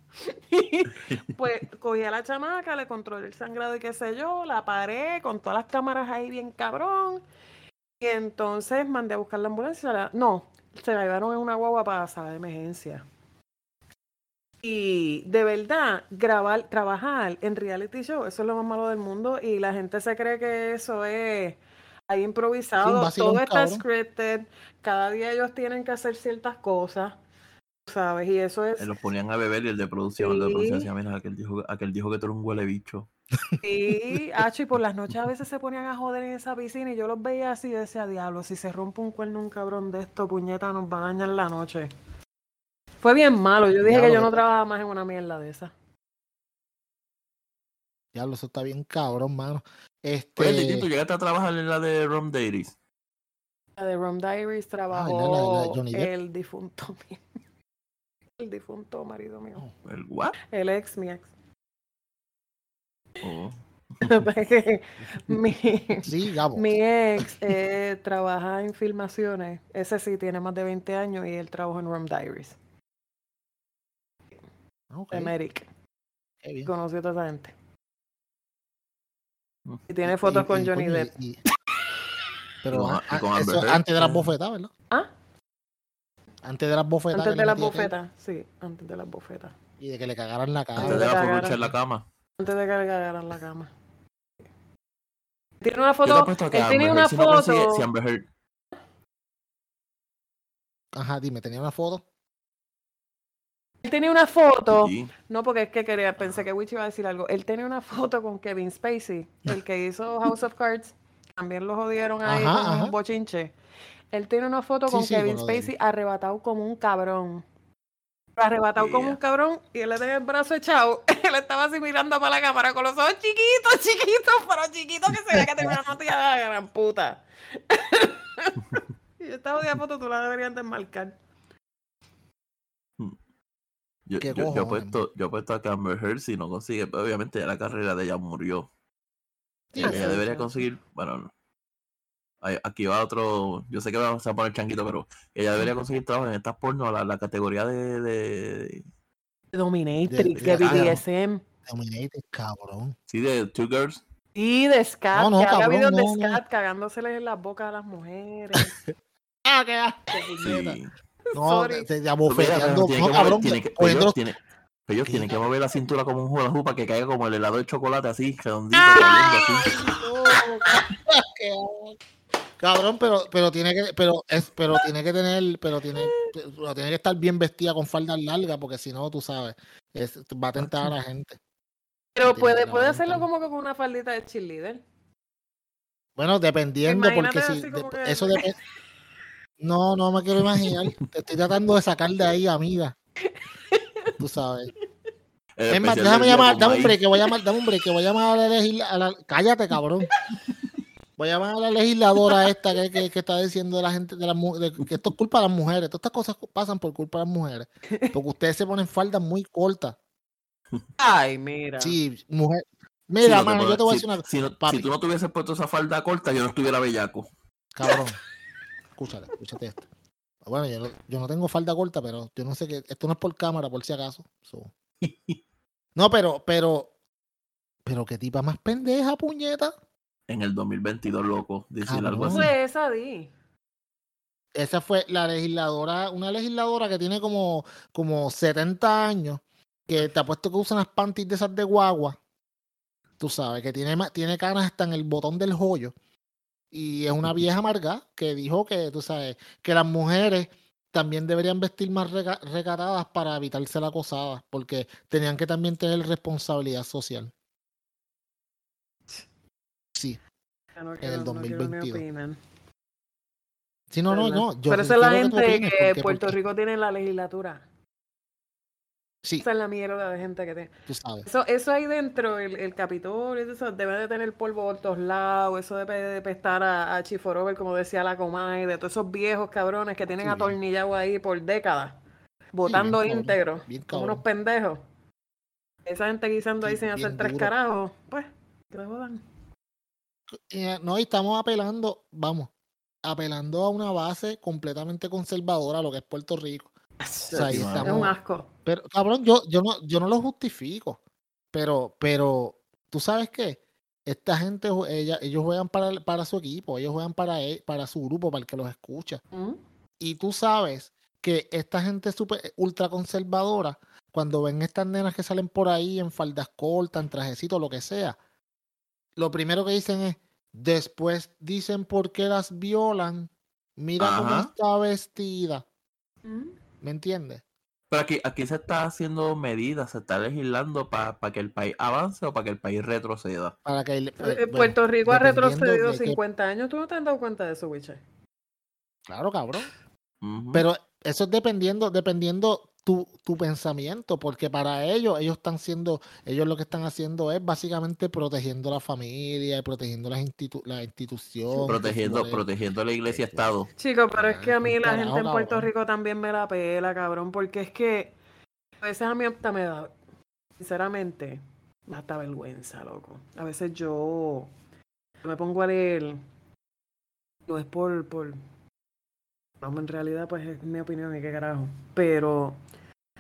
pues cogí a la chamaca, le controlé el sangrado y qué sé yo, la paré con todas las cámaras ahí bien cabrón. Y entonces mandé a buscar la ambulancia. la- no, se la llevaron en una guagua para la sala de emergencia. Y de verdad, grabar, trabajar en reality show, eso es lo más malo del mundo. Y la gente se cree que eso es ahí improvisado. vacilón, Todo está cabrón. scripted. Cada día ellos tienen que hacer ciertas cosas. ¿Sabes? Y eso es. Los ponían a beber y el de producción, el de producción Sí. decía, mira, aquel dijo, aquel dijo que tú eres un huele bicho. Sí, Hacho, y por las noches a veces se ponían a joder en esa piscina y yo los veía así y decía, diablo, si se rompe un cuerno un cabrón de esto, puñeta, nos va a dañar la noche. Fue bien malo, yo dije que yo no trabajaba más en una mierda de esa. Diablo, eso está bien cabrón, mano. Oye, Este, Titi, ¿tú llegaste a trabajar en la de Rom Dairies? La de Rum Diaries la- trabajó la Johnny Depp. el difunto mío. El difunto marido mío. Oh. ¿El what? El ex, mi ex. Oh. mi, sí, mi ex eh, trabaja en filmaciones. Ese sí tiene más de 20 años y él trabaja en Rum Diaries. Ok, De Merrick. qué bien. Conoció a toda esa gente. Y tiene fotos Y- con y, Johnny coño, Depp. y- pero con- a- y con a- Amber eso antes de las bofetadas, ¿verdad? ¿Ah? Antes de las bofetadas. Antes de las bofetas. Sí, antes de las bofetas. Y de que le cagaran la cara. Antes de la en la cama. Antes de que le cagaran la cama. Tiene una foto. Él tiene una consigue- foto. si Amber Heard- Ajá, dime, tenía una foto. Él tenía una foto. Sí. No, porque es que quería, pensé que Witch iba a decir algo. Él tenía una foto con Kevin Spacey, el que hizo House of Cards. También lo jodieron ahí Ajá, con ajá. un bochinche. Él tiene una foto Sí, con sí, Kevin con Spacey arrebatado como un cabrón. Arrebatado como un cabrón y él le tenía el brazo echado. Él estaba así mirando para la cámara con los ojos chiquitos, chiquitos, pero chiquitos que se ve que tenía una notilla de la gran puta. y esta jodida foto tú la deberías desmarcar. Yo, ¿Qué yo, yo cojones? apuesto, yo apuesto a que Amber Heard si no consigue, pero obviamente ya la carrera de ella murió. Sí, ella sí, debería sí. conseguir, bueno, aquí va otro, yo sé que vamos a poner changuito, pero ella debería conseguir trabajo en estas porno, la, la categoría de, de, Dominatrix, de-. BDSM. Dominated, cabrón. sí, de Two Girls. Y de Scat, No, no, que haga cabrón, videos no. Scat cagándoseles en las bocas a las mujeres. Ah, qué asco. Sí. No, te, te Mira, abofeteando. pero tiene No, que mover- cabrón, tiene que- cogiendo ellos los- tienen- ellos ¿Qué, tienen que mover la cintura como un hula para que caiga como el helado de chocolate así, redondito. Cabrón, pero, pero tiene que, pero es, pero tiene que tener, pero tiene, pero tiene que estar bien vestida con faldas largas, porque si no, tú sabes, es- va a tentar a la gente. Pero puede, puede hacerlo como que con una faldita de cheerleader. Bueno, dependiendo, porque si de- que- eso depende. No, no me quiero imaginar. Te estoy tratando de sacar de ahí, amiga. Tú sabes. El Es más, déjame llamar, dame un break, que voy a llamar, dame un break, que voy a llamar a la legisladora. Cállate, cabrón. Voy a llamar a la legisladora esta que, que, que está diciendo de la gente, de mu- de que esto es culpa de las mujeres. Todas estas cosas pasan por culpa de las mujeres. Porque ustedes se ponen faldas muy cortas. Ay, mira. Sí, mujer. Mira, mano, pasa- yo te voy a si- decir una si, no- si tú no te hubieses puesto esa falda corta, yo no estuviera bellaco. Cabrón. Escúchale, escúchate esto. Bueno, yo no, yo no tengo falda corta, pero yo no sé qué. Esto no es por cámara, por si acaso. So. No, pero, pero. Pero qué tipa más pendeja, puñeta. En el 2022, loco, decir algo así. Fue esa, Di. Esa fue la legisladora, una legisladora que tiene como, como 70 años, que te apuesto que usa unas panties de esas de guagua. Tú sabes, que tiene, tiene canas hasta en el botón del joyo. Y es una vieja amarga que dijo que, tú sabes, que las mujeres también deberían vestir más recatadas para evitar ser acosadas, porque tenían que también tener responsabilidad social. Sí. No el quiero- no quiero ni 2022. opinar. Sí, no, no, no. Yo Pero esa es la que gente que Puerto porque- Rico tiene en la legislatura. Sí, Esa es la mierda de gente que tiene. tú sabes. Eso, eso ahí dentro, el, el Capitolio, eso debe de tener polvo por todos lados, eso debe de pestar a, a Chiforover, como decía la Comay, de todos esos viejos cabrones que tienen Sí, atornillado ahí por décadas, votando íntegro, como unos pendejos. Esa gente guisando ahí sin hacer tres duro. carajos, pues, que jodan. Eh, no, y estamos apelando, vamos, apelando a una base completamente conservadora, lo que es Puerto Rico. O sea, ahí Sí, mano. Es un asco. Pero cabrón, yo, yo no, yo no lo justifico, pero, pero, ¿tú sabes qué? Esta gente, ella, ellos juegan para, para su equipo, ellos juegan para, e- para su grupo, para el que los escucha. ¿Mm? Y tú sabes que esta gente super ultra conservadora, cuando ven estas nenas que salen por ahí en faldas cortas, en trajecitos, lo que sea, lo primero que dicen es, después dicen por qué las violan, mira cómo está vestida, ¿Mm? ¿me entiendes? Pero aquí, aquí se está haciendo medidas, se está legislando para que el país avance o para que el país retroceda. Para que el- Eh, bueno, Puerto Rico ha retrocedido de qué- 50 años, ¿tú no te has dado cuenta de eso, Wiche? claro, cabrón. Pero eso es dependiendo, dependiendo tu, tu pensamiento, porque para ellos, ellos están siendo, ellos lo que están haciendo es básicamente protegiendo la familia y protegiendo las, institu- las instituciones. que protegiendo, protegiendo la iglesia Estado. Chico, pero es que a mí la gente en Puerto cabrón. Rico también me la pela, cabrón, porque es que a veces a mí hasta me da, sinceramente, me da hasta vergüenza, loco. A veces yo me pongo a leer, no es por, por, no, en realidad pues es mi opinión y qué carajo, pero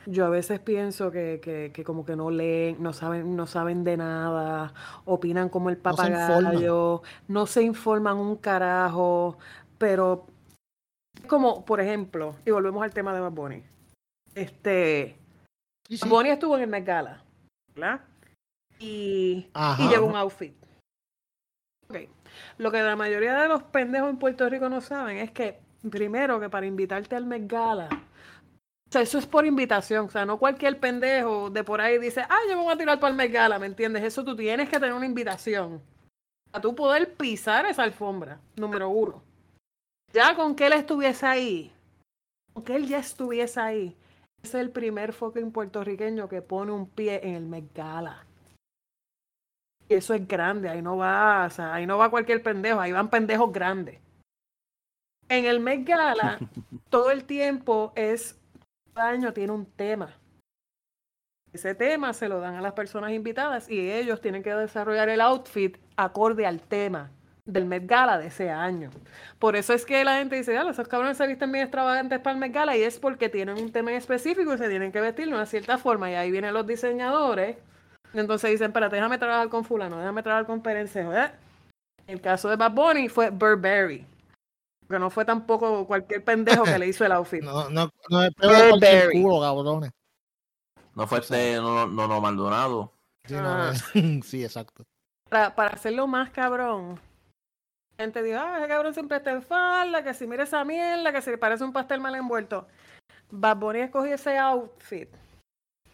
yo a veces pienso que, que, que como que no leen, no saben, no saben de nada, opinan como el No se papagayo, no se informan un carajo, pero es como, por ejemplo, y volvemos al tema de Bad Bunny. Este, Sí, Bunny estuvo en el Met Gala, ¿verdad? Y, y llevó un outfit. Ok. Lo que la mayoría de los pendejos en Puerto Rico no saben es que, primero, que para invitarte al Met Gala, o sea, eso es por invitación, o sea, no cualquier pendejo de por ahí dice, ah, yo me voy a tirar para el Gala, ¿me entiendes? Eso tú tienes que tener una invitación. A tú poder pisar esa alfombra, número uno. Ya con que él estuviese ahí, con que él ya estuviese ahí, es el primer fucking puertorriqueño que pone un pie en el Met Gala. Y eso es grande, ahí no va, o sea, ahí no va cualquier pendejo, ahí van pendejos grandes. En el Met Gala, todo el tiempo es, año tiene un tema. Ese tema se lo dan a las personas invitadas y ellos tienen que desarrollar el outfit acorde al tema del Met Gala de ese año. Por eso es que la gente dice, ah, esos cabrones se visten bien extravagantes para el Met Gala y es porque tienen un tema específico y se tienen que vestir de una cierta forma. Y ahí vienen los diseñadores. Entonces dicen, espérate, déjame trabajar con fulano, déjame trabajar con Perencejo. ¿eh? El caso de Bad Bunny fue Burberry. Que no fue tampoco cualquier pendejo que le hizo el outfit. No, no, no es peor de culo, cabrones. No fue este no, no, no Maldonado. Sí, no, Ah. sí, exacto. Para, para hacerlo más cabrón. La gente dijo, ah, ese cabrón siempre está en falda, que si mira esa mierda, que se parece un pastel mal envuelto. Bad Bunny escogió ese outfit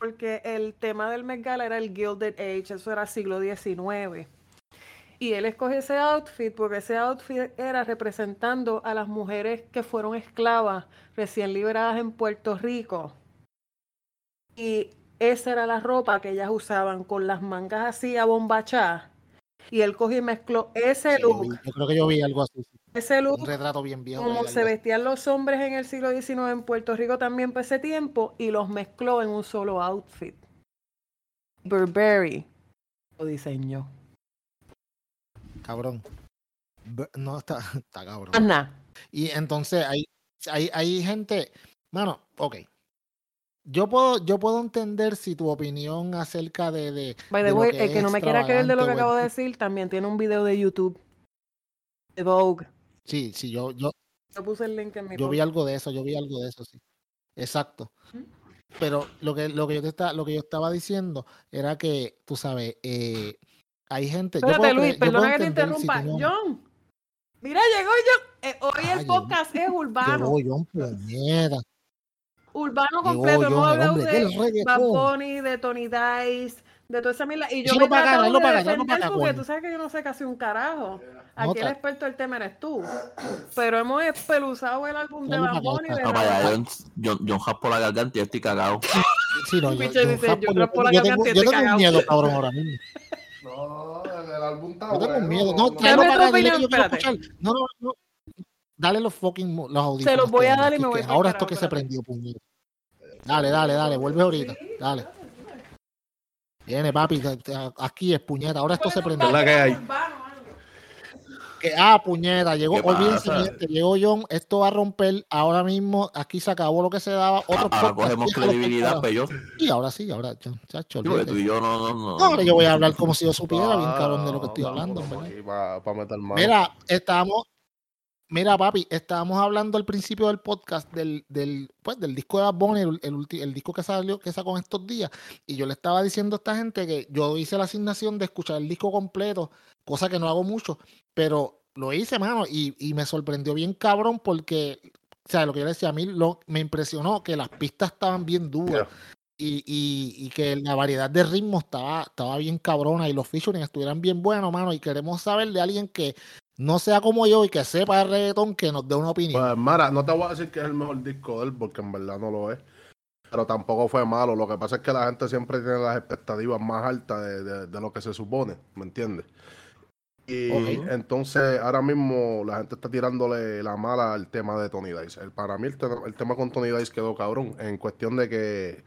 porque el tema del Met Gala era el Gilded Age, eso era siglo XIX. Y él escogió ese outfit porque ese outfit era representando a las mujeres que fueron esclavas recién liberadas en Puerto Rico. Y esa era la ropa que ellas usaban con las mangas así abombachadas. Y él cogió y mezcló ese Sí, yo, vi- look, yo creo que yo vi algo así. sí. ese look Un retrato bien viejo. como se vestían los hombres en el siglo XIX en Puerto Rico también para ese tiempo y los mezcló en un solo outfit. Burberry lo diseñó. Cabrón. No, está, está cabrón. Nada. Y entonces hay, hay, hay gente, mano, ok. Yo puedo, yo puedo entender si tu opinión acerca de, de, By the way, que el que no me quiera creer de lo que acabo de decir, también tiene un video de YouTube de Vogue. Sí, sí, yo, yo, Yo puse el link en mi yo vi algo de eso, yo vi algo de eso, sí. Exacto. Pero lo que, lo que yo te está, lo que yo estaba diciendo era que, tú sabes, eh, hay gente. yo Espérate, puedo Luis, yo perdona que te si interrumpa. no- John, mira, llegó John. Eh, hoy Ah, el llegó. podcast es urbano. Llegó John Puñeta. Urbano Llegó completo. El hablado hombre de. Bunny, de Tony Dice, de toda esa mierda. Y yo Eso me no tratado no de paga, no paga, porque tú sabes que yo no sé casi un carajo. Aquí el experto del tema eres tú. Pero hemos espeluzado el álbum de No, no No, vaya, John, John, la garganta y yo estoy cagado. Sí, no, yo, yo yo yo tengo- yo yo miedo, cabrón, ahora mismo. No, el, el álbum está Yo tengo bueno. miedo. No, no, tráelo para acá, dile que opinión, yo quiero escuchar. No, no, no. Dale los fucking los audífonos. los voy a dar y me voy pa'l Ahora esto que se prendió, puñeta. Dale, dale, dale. Vuelve ahorita. Dale. Viene, papi. Aquí es puñeta. Ahora esto se prendió. La que hay. Que, ah, puñeta. Llegó. ¿Qué Olvídense, gente, Llegó John. Esto va a romper. Ahora mismo. Aquí se acabó lo que se daba. Otro Ahora podcast, cogemos credibilidad, pero yo, Sí, ahora sí. Ahora, John, chacho, yo, tú y yo no, no, no. No, ahora yo voy a hablar como si yo supiera bien cabrón de lo que estoy hablando, en ¿verdad? Para meter mano. Mira, estábamos, mira, papi, estábamos hablando al principio del podcast del, del, pues, del disco de Bad Bunny, el, el, disco que salió, que sacó en estos días, y yo le estaba diciendo a esta gente que yo hice la asignación de escuchar el disco completo, cosa que no hago mucho, pero lo hice, mano, y, y me sorprendió bien cabrón porque, o sea, lo que yo le decía a mí, lo, me impresionó que las pistas estaban bien duras. Y, y, y que la variedad de ritmos estaba, estaba bien cabrona y los featuring estuvieran bien buenos, mano. Y queremos saber de alguien que no sea como yo y que sepa de reggaetón, que nos dé una opinión. Pues, Mara, no te voy a decir que es el mejor disco de él, porque en verdad no lo es. Pero tampoco fue malo. Lo que pasa es que la gente siempre tiene las expectativas más altas de, de- de lo que se supone, ¿me entiendes? Y entonces ahora mismo la gente está tirándole la mala al tema de Tony Dice. El, para mí el, te- el tema con Tony Dice quedó cabrón, en cuestión de que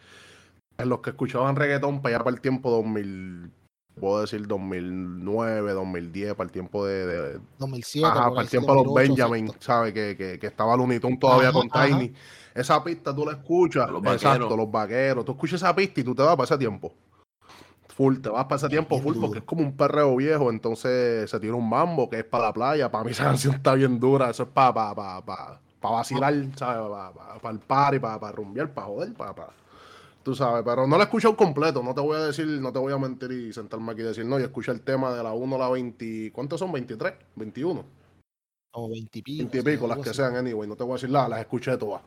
en los que escuchaban reggaetón para allá para el tiempo 2000, puedo decir 2009, 2010, para el tiempo de- de, 2007. Ajá, para el tiempo de los 2008, Benjamin. ¿sabes? Que, que, que estaba Tunes todavía Ajá, con ajá. Tiny. Esa pista tú la escuchas, Los exacto, los vaqueros. Tú escuchas esa pista y tú te vas para ese tiempo. Full, te vas para ese tiempo full duro. porque es como un perreo viejo. Entonces se tira un mambo que es para la playa. Para mí esa canción está bien dura. Eso es para pa, pa, pa, pa vacilar, ¿sabes? Para el party, para pa rumbear, para joder, para. Pa. Tú sabes, pero no la he escuchado completo. No te voy a decir, no te voy a mentir y sentarme aquí y decir, no, yo escuché el tema de la 1 a la 20. ¿Cuántos son? ¿23? ¿21? O 20 y pico. 20 y sí, pico, las que así. sean, anyway, no te voy a decir nada, las escuché todas.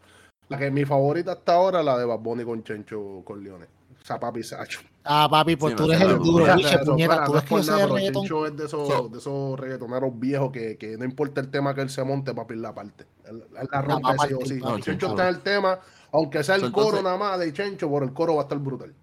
La que mi favorita hasta ahora es la de Bad Bunny con Chencho Corleone. O sea, papi Sacho. Ah, papi, pues Sí, tú eres el duro, biche, puñeta. Tú ves es que yo de pero reggaetón. Chencho es de esos, So- de esos reggaetoneros viejos que, que no importa el tema que él se monte, papi, la parte. Él, él la rompe sí o sí. Chencho está en el tema, aunque sea el So, coro entonces- nada más de Chencho, por el coro va a estar brutal.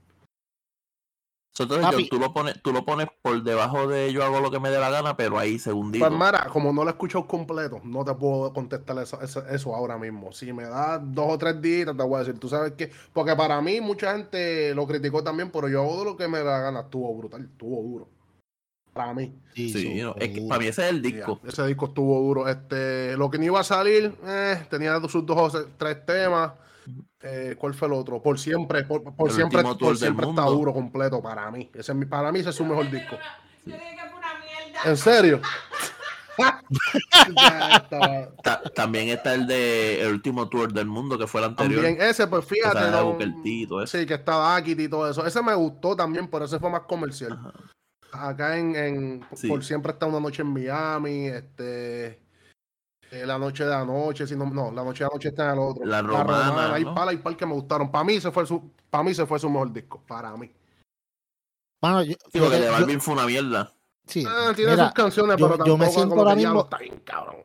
So, Entonces, Papi. John, tú lo pones, tú lo pones por debajo de yo hago lo que me dé la gana, pero ahí segundito. Pues Mara, como no lo he escuchado completo, no te puedo contestar eso, eso, eso ahora mismo. Si me das dos o tres días, te voy a decir, tú sabes que, porque para mí mucha gente lo criticó también, pero yo hago lo que me da la gana, estuvo brutal, estuvo duro. Para mí. Sí, no, es que duro. para mí ese es el disco. Ese disco estuvo duro. Este, lo que no iba a salir, eh, tenía sus dos o tres temas. Eh, ¿Cuál fue el otro? Por siempre, por, por siempre, por siempre está mundo. duro completo para mí. Ese para mí ese es su mejor disco. Yo dije que fue una mierda. ¿En serio? Ta- también está el de El último tour del mundo, que fue el anterior. También ese, pues fíjate, no- eso. sí, que estaba Akit y todo eso. Ese me gustó también, pero ese fue más comercial. Ajá. Acá en, en Sí. por siempre está una noche en Miami, este eh, la noche de anoche, si no, no, la noche de anoche está en el otro. La Romana, hay ¿no? par, hay par que me gustaron. Para mí se fue su, para mí se fue su mejor disco, para mí. Mano, yo, Sí, porque yo- de yo- Balvin fue una mierda. sí, Ah, tiene mira, sus canciones, yo- pero yo me tampoco siento ahora que mismo- está bien, cabrón.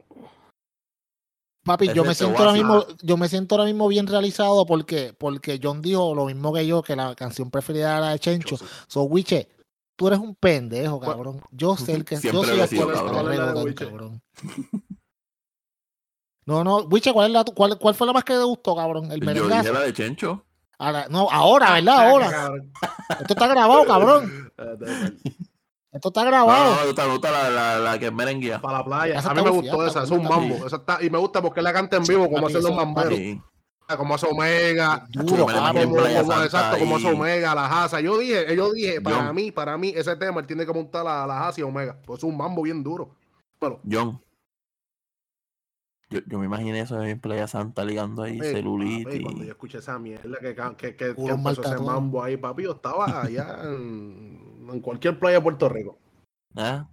Papi, yo me siento ahora mismo, yo me siento ahora mismo bien realizado porque, porque John dijo lo mismo que yo, que la canción preferida era la de Chencho. Sí. So, Wiche, tú eres un pendejo, ¿Cuál- cabrón. Yo sé el que yo soy el que cabrón. está ¿Cuál es la de reggaetón, Wiche? cabrón. No, no, Wiche, ¿cuál, es la, cuál, ¿cuál fue la más que te gustó, cabrón? El Yo dije la de Chencho. Ahora- no, ahora, ¿verdad? Ahora. Esto está grabado, cabrón. Eh, verdad. Esto está No, grabado. no, me gusta, me gusta la, la, la que es merenguía. Para la playa. Esa A mí me gustó esa, es un mambo. Esa está- y me gusta porque la canta en vivo, como Papi, hacen los mamberos. Sí. Como hace Omega, Duro, la papi. como, exacto, como hace Omega, la Haza. Yo dije, yo dije, para John. mí, para mí, ese tema él tiene que montar a la Haza y Omega. Pues es un mambo bien duro. Bueno, John. Yo, yo me imaginé eso en Playa Santa ligando ahí papi, celulitis. papi, cuando yo escuché esa mierda que, que, que, que empezó ese mambo ahí, papi, yo estaba allá en, en cualquier playa de Puerto Rico. ¿Ah?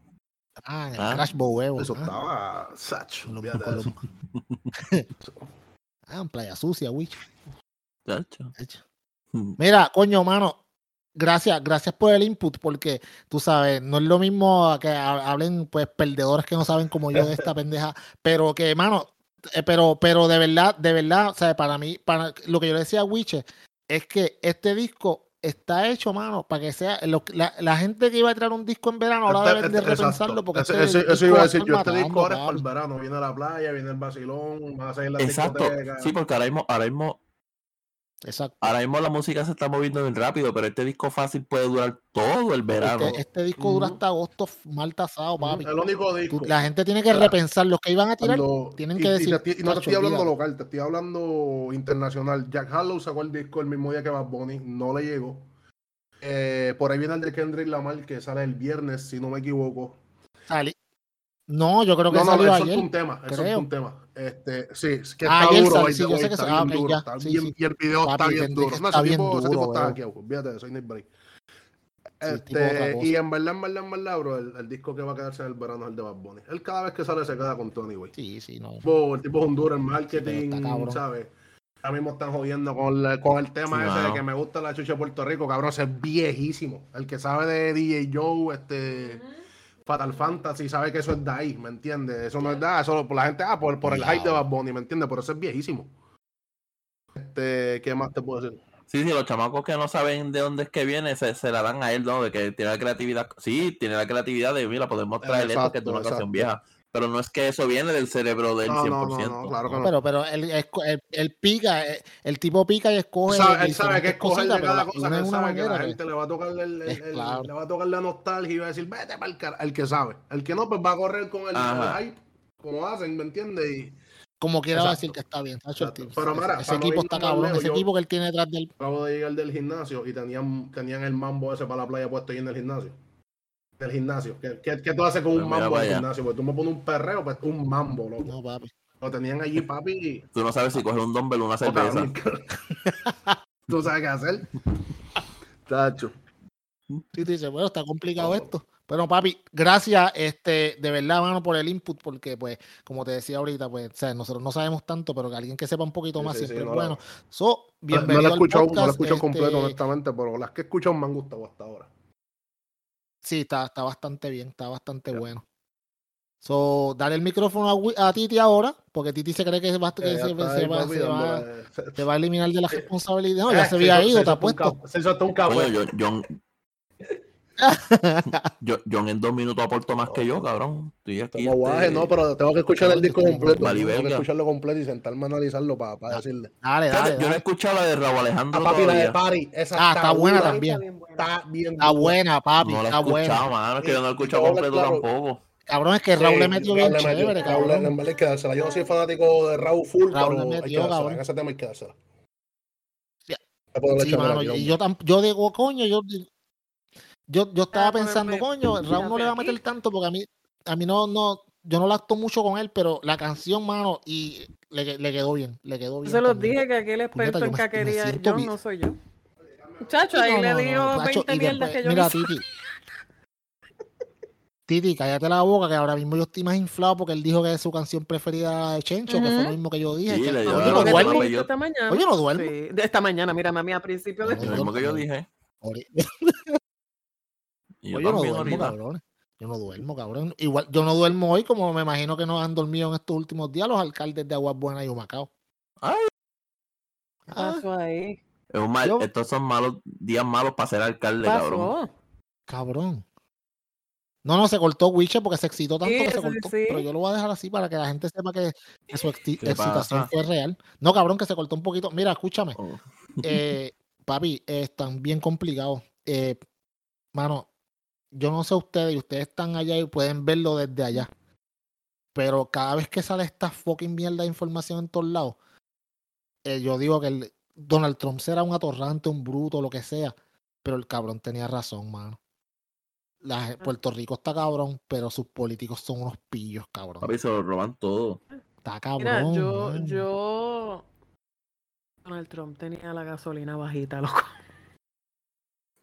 Ah, en el Ah. Crash Bow Huevo. Eso ah. estaba, sach, Con los- olvídate con de eso. Ah, en Playa Sucia. Hecho. Mm. Mira, coño, mano, gracias, gracias por el input, porque tú sabes, no es lo mismo a que ha- hablen pues perdedores que no saben como yo de esta pendeja, pero que, mano, eh, pero, pero de verdad, de verdad, o sea, para mí, para lo que yo le decía a Wiche, es que este disco está hecho, mano, para que sea, lo- la, la gente que iba a traer un disco en verano ahora Este- deben de este- repensarlo, porque este ese- disco eso iba a decir yo, este disco ahora es para el verano, viene a la playa, viene el vacilón, va a salir la Exacto. discoteca. Sí, porque ahora mismo, ahora mismo, Exacto. ahora mismo la música se está moviendo bien rápido, pero este disco fácil puede durar todo el verano. Este, este disco dura hasta agosto mal tasado, papi. el único Tú- disco. la gente tiene que repensar los que iban a tirar. Cuando- tienen y- que y decir, te- y no te "Tacho, estoy hablando olvídalo". local, te estoy hablando internacional. Jack Harlow sacó el disco el mismo día que Bad Bunny, no le llegó. Eh, por ahí viene el de Kendrick Lamar que sale el viernes, si no me equivoco. Sali- No, yo creo que No, no, salió soltó ayer. un tema, soltó creo. un tema. Este, sí, es que Ah, está duro, sal- by sí, yo sé que está ah, bien ok, duro, ya, está sí, bien- sí. y el video está bien duro. No, está ese bien tipo, ese está hackeado, olvídate de eso, no break. Este, y en verdad, en verdad, en verdad, bro, el, el disco que va a quedarse en el verano es el de Bad Bunny. Él cada vez que sale se queda con Tony, güey. Sí, sí, no. el tipo es un duro en marketing, está. ¿sabes? Ahora mismo están jodiendo con, la- con el tema Sí, ese de que me gusta la chucha de Puerto Rico, cabrón, ese es viejísimo. El que sabe de DJ Joe, este, Fatal Fantasy, sabe que eso es de ahí, ¿me entiendes? Eso no es de ahí, eso por la gente, ah, por, por el hype de. Bad Bunny, ¿me entiendes? Pero eso es viejísimo. Este, ¿qué más te puedo decir? Sí, sí, los chamacos que no saben de dónde es que viene, se, se la dan a él, ¿no? De que tiene la creatividad. Sí, tiene la creatividad de, mira, podemos traer esto que es una Exacto, canción vieja. Pero no es que eso viene del cerebro del No, 100%. no, no, no, claro que no. Pero, pero él, él- él pica, eh, el tipo pica y Él escoge. sabe, él sabe que escoger de cada cosa, que él sabe que la que- gente le va a tocar el, el- Es el- claro. le va a tocar la nostalgia y va a decir, vete para el cara, el que sabe. El que no, pues va a correr con el, hype, como hacen, ¿me entiendes? Y Como quiera va a Exacto. decir que está bien. Tacho, el Pero ese- mira, ese equipo está cabrón. Ese yo- equipo que él tiene detrás del. acabo de llegar del gimnasio y tenían, tenían el mambo ese para la playa puesto ahí en el gimnasio. Del gimnasio. ¿Qué, qué, qué tú haces con Pues un mambo para en el allá. gimnio? Pues tú me pones un perreo, pues un mambo, loco. No, papi. Lo tenían allí, papi. y- Tú no sabes si coger un dumbbell o una cerveza. ¿Tú sabes qué hacer? Tacho. Sí, tú dices, bueno, está complicado esto. Pero papi, gracias, este, de verdad, mano, por el input, porque pues, como te decía ahorita, pues, o sea, nosotros no sabemos tanto, pero que alguien que sepa un poquito más sí, siempre sí, es no, bueno. no. So, No, bienvenido no lo he al escuchado, no lo he escuchado completo, este, honestamente, pero las que he escuchado me han gustado hasta ahora. Sí, está, está bastante bien, está bastante bueno. So, dale el micrófono a, a Titi ahora, porque Titi se cree que, se va, que Eh, ya se, está se ahí, va, papi, se, va, dándole- se- se va a eliminar de la responsabilidad. No, ya eh, se había ido, te apuesto. Se hizo hasta un café. yo- John, yo- John en dos minutos aportó más que yo, cabrón. Estoy aquí. Como guaje, este, no, pero tengo que escuchar el disco completo. Tengo que escucharlo completo y sentarme a analizarlo para decirle. Dale, Fíjate, dale, Yo no he dale. escuchado la de Raúl Alejandro Ah, papi, la de. Party. Esa Ah, está buena también. Está bien buena. Está buena, papi, No la he está buena. escuchado, mano. Es que yo no la he escuchado completo claro. tampoco. Cabrón, es que Raúl Sí, le metió Raúl bien le metió, chévere, Raúl le- cabrón. En verdad hay que dársela. Yo no soy fanático de Raúl full, Raúl le pero hay que metió, dársela. En ese tema hay que dársela. Sí, mano, yo, tam- yo digo, coño, yo, yo, yo estaba pensando, coño, Raúl no le va a meter tanto porque a mí, a mí no, no, yo no lacto mucho con él, pero la canción, mano, y le, le quedó bien, le quedó bien. Se los también. dije que aquel experto yo en me- me caquería, yo bien. no soy yo. Muchacho, ahí No, le no, no, digo macho, 20 y mierdas después- que yo Mira, no. Titi. Titi, cállate la boca, que ahora mismo yo estoy más inflado porque él dijo que es su canción preferida la de Chencho, que fue lo mismo que yo dije. Sí, que- Oye, la no duermo. dijiste esta mañana. Oye, no duermo. Sí, de esta mañana, mira, mami, a principio de No, Lo no, mismo que yo no. dije. Y yo Oye, yo no duermo, ahorita. cabrón. Yo no duermo, cabrón. Igual, yo no duermo hoy, como me imagino que no han dormido en estos últimos días los alcaldes de Aguas Buenas y Humacao. Ay. ¿Qué Ah, pasó ahí? Es un mal- Yo- estos son malos días malos para ser ¿Qué alcalde, cabrón. pasó? cabrón. No, no, se cortó Wiche porque se excitó tanto Sí, que se cortó. sí. Pero yo lo voy a dejar así para que la gente sepa que, que su exti- ¿Qué excitación pasa? fue real. No, cabrón, que se cortó un poquito. Mira, escúchame. Oh. eh, papi, eh, están bien complicados. Eh, mano, yo no sé ustedes, y ustedes están allá y pueden verlo desde allá. Pero cada vez que sale esta fucking mierda de información en todos lados, eh, yo digo que el, Donald Trump será un atorrante, un bruto, lo que sea. Pero el cabrón tenía razón, mano. La, gen- Puerto Rico está cabrón, pero sus políticos son unos pillos, cabrón. Papi, se lo roban todo. Está cabrón. Mira, yo, yo. Donald Trump tenía la gasolina bajita, loco.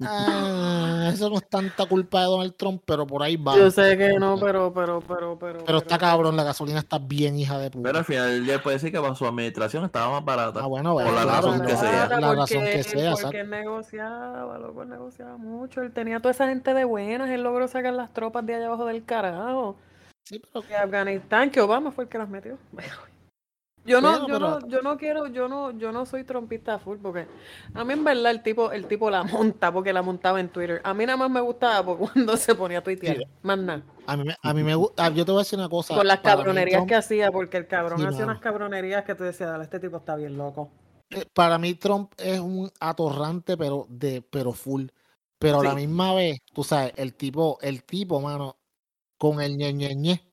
Ah, eso no es tanta culpa de Donald Trump, pero por ahí va. Yo sé que no, pero, pero, pero, pero. Pero está cabrón, la gasolina está bien hija de puta. Pero al final del día puede decir que para su administración estaba más barata. Ah, bueno, Por bueno, la claro, razón que sea. La razón porque- que sea, Porque él negociaba, loco, él negociaba mucho. Él tenía toda esa gente de buenas. Él logró sacar las tropas de allá abajo del carajo. Sí, pero De Afganistán, que Obama fue el que las metió. Yo no, yo pero- no, yo no quiero, yo no, yo no soy trompista full porque a mí en verdad el tipo, el tipo la monta porque la montaba en Twitter. A mí nada más me gustaba por cuando se ponía a tuitear. Sí. Más nada. a mí, me- a mí me gusta. Yo te voy a decir una cosa. Con las cabronerías Trump- que hacía, porque el cabrón Sí, hacía unas cabronerías que tú decías, dale, este tipo está bien loco. eh, Para mí, Trump es un atorrante, pero de, pero full. Pero a la misma vez, tú sabes, el tipo, el tipo, mano, con el ñe, ñe, ñe,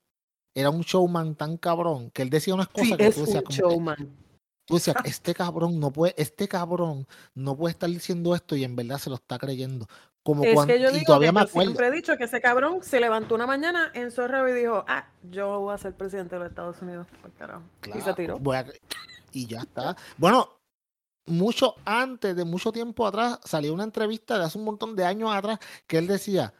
era un showman tan cabrón que él decía unas cosas Sí, que es tú un decías, que- tú decías, este cabrón no puede, este cabrón no puede estar diciendo esto y en verdad se lo está creyendo. Como Es cuan- que yo y todavía que me acuerdo. siempre he dicho que ese cabrón se levantó una mañana en Zorro y dijo, ah, yo voy a ser presidente de los Estados Unidos. Por carajo. Y se Claro, tiró. a- y ya está. Bueno, mucho antes de mucho tiempo atrás salió una entrevista de hace un montón de años atrás que él decía,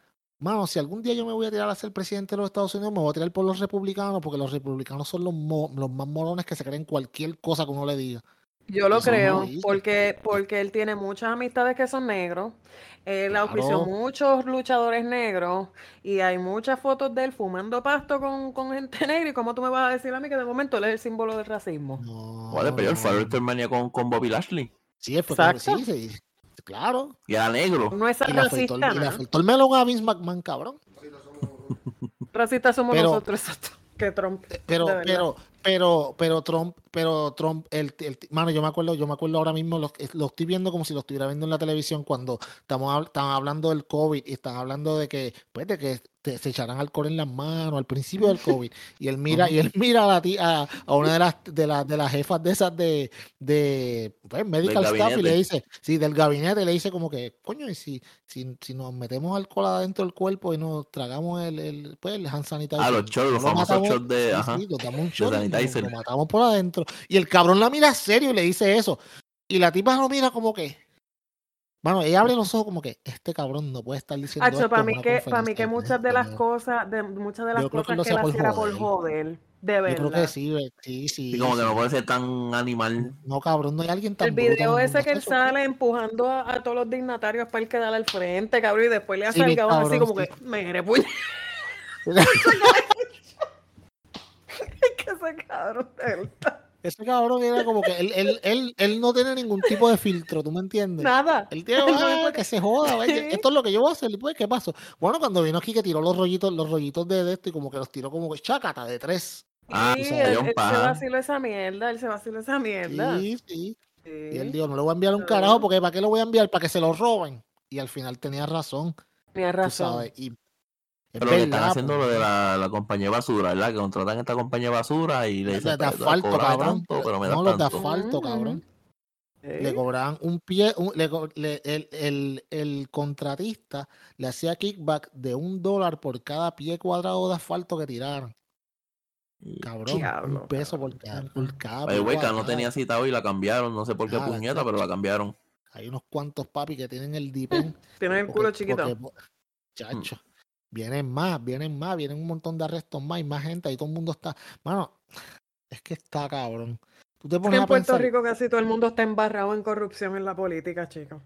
mano, si algún día yo me voy a tirar a ser presidente de los Estados Unidos, me voy a tirar por los republicanos porque los republicanos son los, mo- los más morones que se creen cualquier cosa que uno le diga. Yo lo creo, porque, porque él tiene muchas amistades que son negros. Él auspició Claro. muchos luchadores negros y hay muchas fotos de él fumando pasto con, con gente negra. ¿Y cómo tú me vas a decir a mí que de momento él es el símbolo del racismo? No, Vale, pero él fue a con, con Bobby Lashley. Sí, fue con- Exacto. sí, sí, claro. Y era negro. No es Y racista, le afeitó el melón a Vince McMahon, cabrón. Racistas somos Pero- nosotros, exacto. Que Trump. Pero, de verdad. pero, pero, pero Trump, pero Trump, el, el- mano, yo me acuerdo, yo me acuerdo ahora mismo, lo, lo estoy viendo como si lo estuviera viendo en la televisión cuando estamos estaban hablando del COVID y están hablando de que, pues, de que te- se echarán alcohol en las manos al principio del COVID. Y él mira, y él mira a la tía, a, una de las, de las, de las jefas de esas de, de pues, medical staff y le gabinete. dice, sí, del gabinete, le dice como que, coño, y si, si, si nos metemos alcohol adentro del cuerpo y nos tragamos el, el, pues, el hand sanitizer. Ah, los no los lo famosos matamos, de. Ajá. sí, damos un y nos- lo matamos por adentro. Y el cabrón la mira serio y le dice eso. Y la tipa lo mira como que. Bueno, ella abre los ojos como que este cabrón no puede estar diciendo pues, esto para mí que, para mí que de muchas de las cosas, de muchas de las que cosas que hacía él por hacía era por joder. joder, de Yo creo que verdad. sí, sí, sí. Y como que sí. no puede ser tan animal. No, cabrón, no hay alguien tan El video ese que él Eso, sale empujando a, a todos los dignatarios para él quedar al frente, cabrón, y después le Sí, hace mi el gabón así cabrón, como sí. que, me puñe. que ese cabrón de verdad. Ese cabrón era como que él, él, él, él no tiene ningún tipo de filtro, ¿tú me entiendes? Nada. Él tiene, "Ah, que se joda, Sí. esto es lo que yo voy a hacer, y pues, ¿qué pasó? Bueno, cuando vino aquí que tiró los rollitos, los rollitos de, de esto y como que los tiró como que chácata de tres. Ah, Sí, él, él se vaciló esa mierda, él se vaciló esa mierda. Sí, sí. Sí. Y él dijo, no le voy a enviar un carajo porque ¿para qué lo voy a enviar? Para que se lo roben. Y al final tenía razón, Tenía tú razón. sabes. Y es Pero que están haciendo pues, lo de la, la compañía de basura, ¿verdad? Que contratan esta compañía de basura y le de, dicen, de "Pues, asfalto, cabrón. tanto, pero me no, los de tanto". asfalto, cabrón. Le cobraban un pie, un- le co- le- el, el- el contratista le hacía kickback de un dólar por cada pie cuadrado de asfalto que tiraran. Cabrón, Diablo, un peso por cada, por cada no tenía citado y la cambiaron. No sé por qué Ah, puñeta, pero la cambiaron. Hay unos cuantos papi que tienen el dipen. Tiene el culo chiquito. chacho, vienen más, vienen más, vienen un montón de arrestos más y más gente. Ahí todo el mundo está. Mano, es que está cabrón. Tú te Es que pones en a Puerto pensar. Rico casi todo el mundo está embarrado en corrupción en la política, chicos.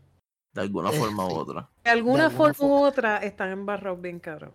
De alguna forma u otra. De alguna, alguna forma u otra están embarrados bien cabrón.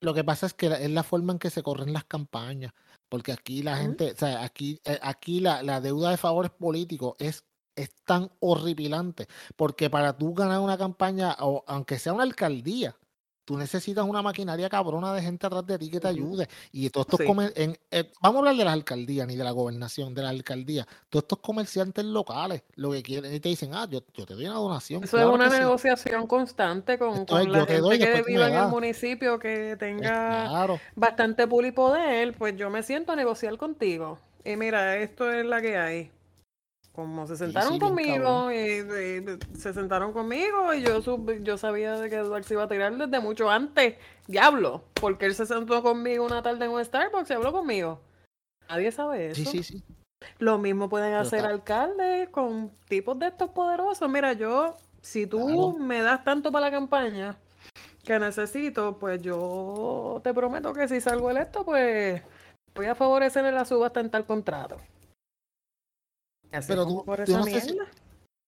Lo que pasa es que es la forma en que se corren las campañas. Porque aquí la gente, o sea, aquí, eh, aquí la, la deuda de favores políticos es, es tan horripilante. Porque para tú ganar una campaña, o aunque sea una alcaldía, tú necesitas una maquinaria cabrona de gente atrás de ti que te ayude. Y todos estos Sí. comer- en, eh, vamos a hablar de las alcaldías, ni de la gobernación, de las alcaldías. Todos estos comerciantes locales, lo que quieren, y te dicen, ah, yo, yo te doy una donación. Eso claro es una que sí". negociación constante con, la gente doy, que viva en el municipio que tenga claro. bastante poder, pues yo me siento a negociar contigo. Y mira, esto es la que hay. Como se sentaron conmigo y, y- se sentaron conmigo y yo yo sabía de que Eduardo se iba a tirar desde mucho antes. Diablo, porque él se sentó conmigo una tarde en un Starbucks y habló conmigo. Nadie sabe eso. Sí, sí, sí. Lo mismo pueden Pero hacer está- alcaldes con tipos de estos poderosos. Mira, yo, si tú Claro. me das tanto para la campaña que necesito, pues yo te prometo que si salgo electo, pues voy a favorecer en la subasta en tal contrato. Pero tú- por yo esa no sé si- mierda.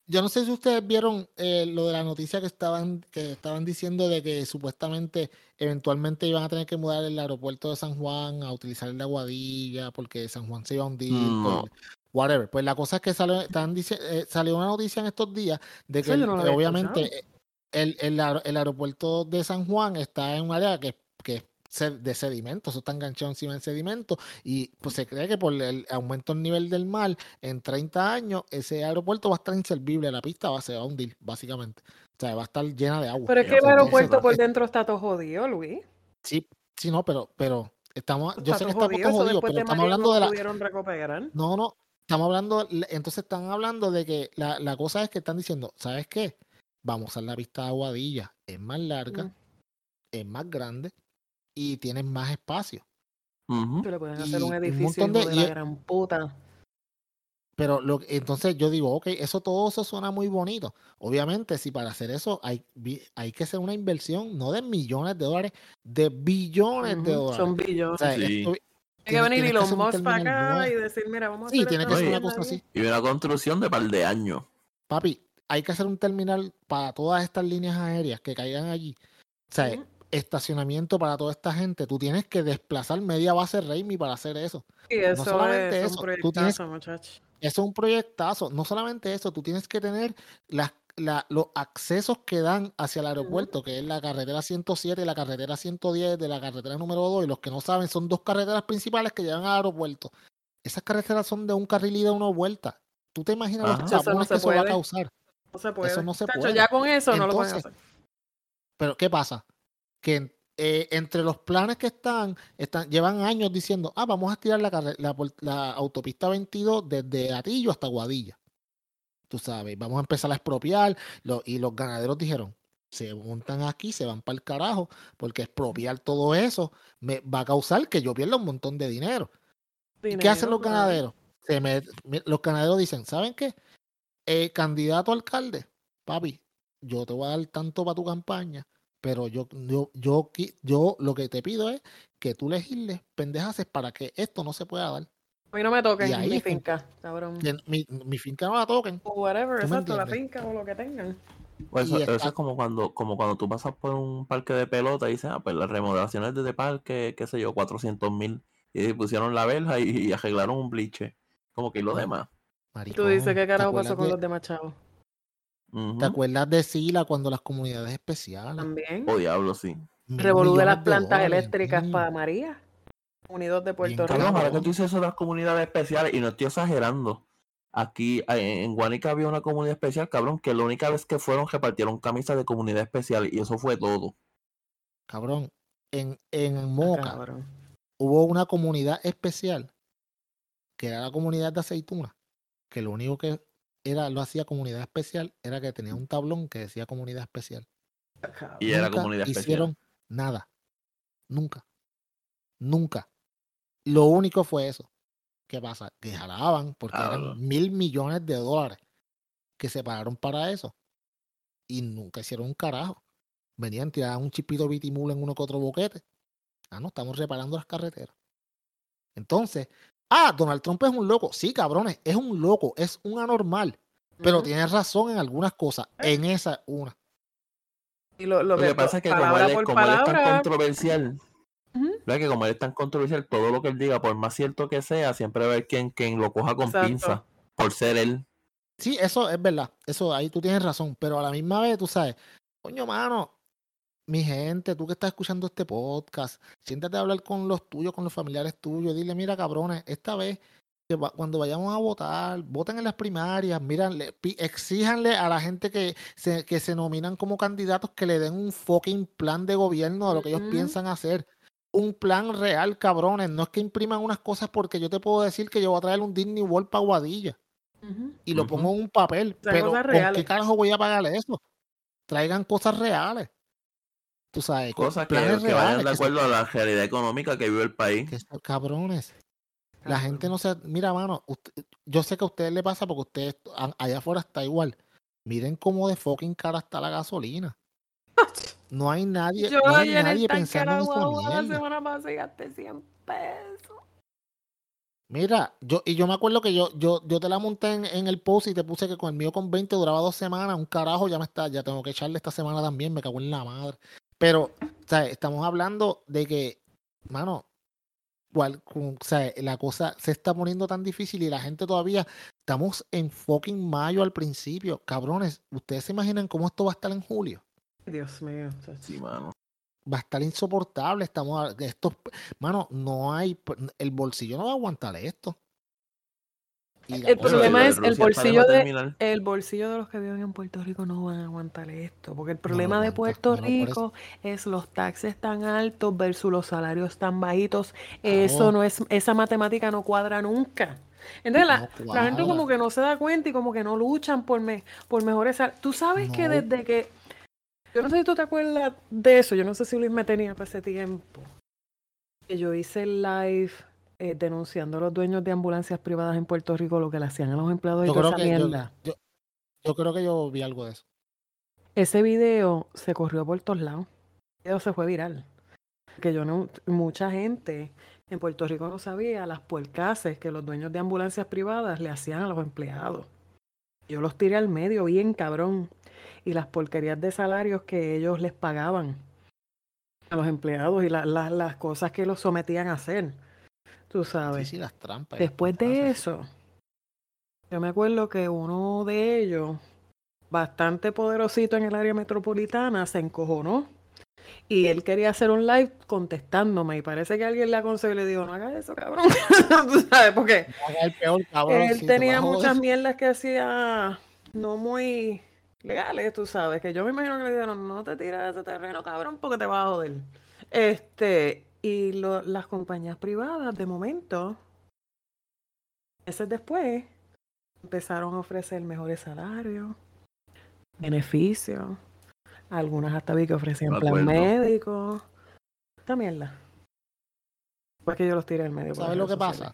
Yo no sé si ustedes vieron eh, lo de la noticia que estaban, que estaban diciendo de que supuestamente eventualmente iban a tener que mudar el aeropuerto de San Juan a utilizar el de Aguadilla porque San Juan se iba a hundir. No. por- whatever. Pues la cosa es que salió, están dici- eh, salió una noticia en estos días de que el- obviamente el, el el aeropuerto de San Juan está en un área que, que es de sedimento, eso está enganchado encima del sedimento y pues se cree que por el aumento del nivel del mar en 30 años ese aeropuerto va a estar inservible, la pista va, se va a hundir básicamente, o sea, va a estar llena de agua. Pero es que el aeropuerto por dentro está todo jodido, Luis. Sí, sí, no, pero, pero estamos, yo Está sé que todo estamos jodido. después pero estamos hablando de la, no, no, estamos hablando, entonces están hablando de que la, la cosa es que están diciendo, ¿sabes qué? Vamos a la pista de Aguadilla, es más larga, Mm. es más grande y tienes más espacio. Ujú. Tú le pueden hacer Y un un edificio de- de, la y- gran puta. Pero lo, que- entonces yo digo, ok, eso todo eso suena muy bonito. Obviamente, si para hacer eso hay, hay que hacer una inversión, no de millones de dólares, de billones de dólares. Son O billones. sea, Sí. esto- Tiene que venir hacer un Musk para acá nuevo. y decir, mira, vamos a Sí, hacer tiene que ser una cosa así. Y una construcción de par de años. Papi, hay que hacer un terminal para todas estas líneas aéreas que caigan allí. O sea. Estacionamiento para toda esta gente. Tú tienes que desplazar media base Raimi para hacer eso. Y eso solamente es eso, un tú tienes- proyectazo, muchacho. Eso es un proyectazo. No solamente eso, tú tienes que tener las, la- los accesos que dan hacia el aeropuerto, que es la carretera 107 y la carretera 110 de la carretera número 2. Y los que no saben, son dos carreteras principales que llevan al aeropuerto. Esas carreteras son de un carril y de una vuelta. ¿Tú te imaginas Ajá. los Eso no se que eso va a puede. causar? No se puede. no se Chacho, puede. Ya con eso no lo pueden Entonces, hacer. Pero ¿qué pasa? Que eh, entre los planes que están, están, llevan años diciendo, ah, vamos a estirar la, la, la autopista 22 desde Atillo hasta Guadilla. Tú sabes, vamos a empezar a expropiar. lo- y los ganaderos dijeron, se montan aquí, se van para el carajo, porque expropiar todo eso me va a causar que yo pierda un montón de dinero. ¿Y qué hacen Dinero, los ganaderos? Se mi- los ganaderos dicen, ¿saben qué? Eh, candidato a alcalde, papi, yo te voy a dar tanto para tu campaña, pero yo, yo, yo, yo lo que te pido es que tú legisles pendejaces para que esto no se pueda dar. A mí no me toquen ahí mi finca, cabrón. Mi, mi finca no la toquen. O whatever, ¿Tú me exacto, la finca o lo que tengan. Pues eso, es como cuando, como cuando tú pasas por un parque de pelota y dices, ah, pues las remodelaciones de este parque, qué sé yo, 400 mil. Y pusieron la verja y, y arreglaron un bliche. Como que y lo demás. Tú dices, ¿qué ¿te carajo pasó con de- los demás chavos? ¿Te acuerdas de Sila cuando las comunidades especiales? También. Oh, diablo, sí. Revolú de las plantas dólares, eléctricas para María. Unidos de Puerto Bien Rico. Cabrón, ahora que tú dices eso de las comunidades especiales, y no estoy exagerando. Aquí en Guanica había una comunidad especial, cabrón, que la única vez que fueron repartieron camisas de comunidad especial y eso fue todo. Cabrón, en, en Ah, Moca cabrón. hubo una comunidad especial, que era la comunidad de aceituna, que lo único que era, lo hacía comunidad especial era que tenía un tablón que decía comunidad especial. Y era comunidad especial. hicieron nada. Nunca. Nunca. Lo único fue eso. ¿Qué pasa? Que jalaban porque Ah, eran mil millones de dólares que se pagaron para eso. Y nunca hicieron un carajo. Venían, tiraban un chipito bitimul en uno que otro boquete. Ah, no, estamos reparando las carreteras. Entonces, ah, Donald Trump es un loco. Sí, cabrones, es un loco, es un anormal. Pero Ujú. tiene razón en algunas cosas. En esa, una. Y lo, lo Lo que pasa es que como él, como él es tan controversial. ¿verdad? que como él es tan controversial, todo lo que él diga, por más cierto que sea, siempre va a haber quien, quien lo coja con Exacto. pinza por ser él. Sí, eso es verdad. Eso ahí tú tienes razón. Pero a la misma vez, tú sabes, coño, mano, mi gente, tú que estás escuchando este podcast, siéntate a hablar con los tuyos, con los familiares tuyos. Dile, mira, cabrones, esta vez que va- cuando vayamos a votar, voten en las primarias, míranle, pi- exíjanle a la gente que se, que se nominan como candidatos que le den un fucking plan de gobierno de lo que ellos piensan hacer. Un plan real, cabrones. No es que impriman unas cosas porque yo te puedo decir que yo voy a traer un Disney World para Guadilla y lo pongo en un papel. Sean Pero cosas ¿con qué carajo voy a pagarle eso? Traigan cosas reales. Tú sabes, co- Cosas que, planes que vayan reales. de acuerdo a la realidad económica que vive el país. que son cabrones. La gente no se. Mira, mano, usted- yo sé que a ustedes le pasa porque ustedes a- allá afuera está igual. Miren cómo de fucking cara está la gasolina. No hay nadie, Yo no hay ayer en el nadie pensando en la mierda. semana pasada y gasté 100 pesos. Mira, yo, y yo me acuerdo que yo, yo, yo te la monté en, en el post y te puse que con el mío con 20 duraba dos semanas, un carajo, ya me está, ya tengo que echarle esta semana también, me cago en la madre. Pero, o sea, estamos hablando de que, mano, cual, con- o sea, la cosa se está poniendo tan difícil y la gente todavía, estamos en fucking mayo al principio. Cabrones, ¿ustedes se imaginan cómo esto va a estar en julio? Dios mío. Sí, mano. va a estar insoportable. Estamos a- de estos, mano, no hay, el bolsillo no va a aguantar esto. El problema es el bolsillo de-. El bolsillo de los que viven en Puerto Rico no van a aguantar esto, porque el problema de aguanta, Puerto Rico es los taxes tan altos versus los salarios tan bajitos. Eso no es, esa matemática no cuadra nunca. Entonces la, No la gente como que no se da cuenta y como que no luchan por, me, por mejores Tú sabes que desde que... Yo no sé si tú te acuerdas de eso, yo no sé si Luis me tenía para ese tiempo. Que yo hice el live eh, denunciando a los dueños de ambulancias privadas en Puerto Rico lo que le hacían a los empleados y yo toda creo esa que yo, mierda. yo- yo creo que yo vi algo de eso. Ese video se corrió por todos lados. El video se fue viral. Que yo no, mucha gente en Puerto Rico no sabía las puercases que los dueños de ambulancias privadas le hacían a los empleados. Yo los tiré al medio bien cabrón. Y las porquerías de salarios que ellos les pagaban a los empleados y la- la- las cosas que los sometían a hacer. Tú Sí, sabes. sí, las trampas. Después de eso, yo me acuerdo que uno de ellos, bastante poderosito en el área metropolitana, se encojonó. Y él quería hacer un live contestándome. Y parece que alguien le aconsejó y le dijo, no hagas eso, cabrón. Tú sabes, porque Haga el peor, cabrón, él sí, te tenía muchas mierdas que hacía no muy legales, tú sabes. Que yo me imagino que le dijeron, no te tiras de ese terreno, cabrón, porque te vas a joder. Este, y lo- las compañías privadas, de momento, meses después, empezaron a ofrecer mejores salarios, beneficios. Algunas hasta vi que ofrecían plan acuerdo. médico. Esta mierda. Pues que yo los tiré al medio. ¿Sabes lo que pasa?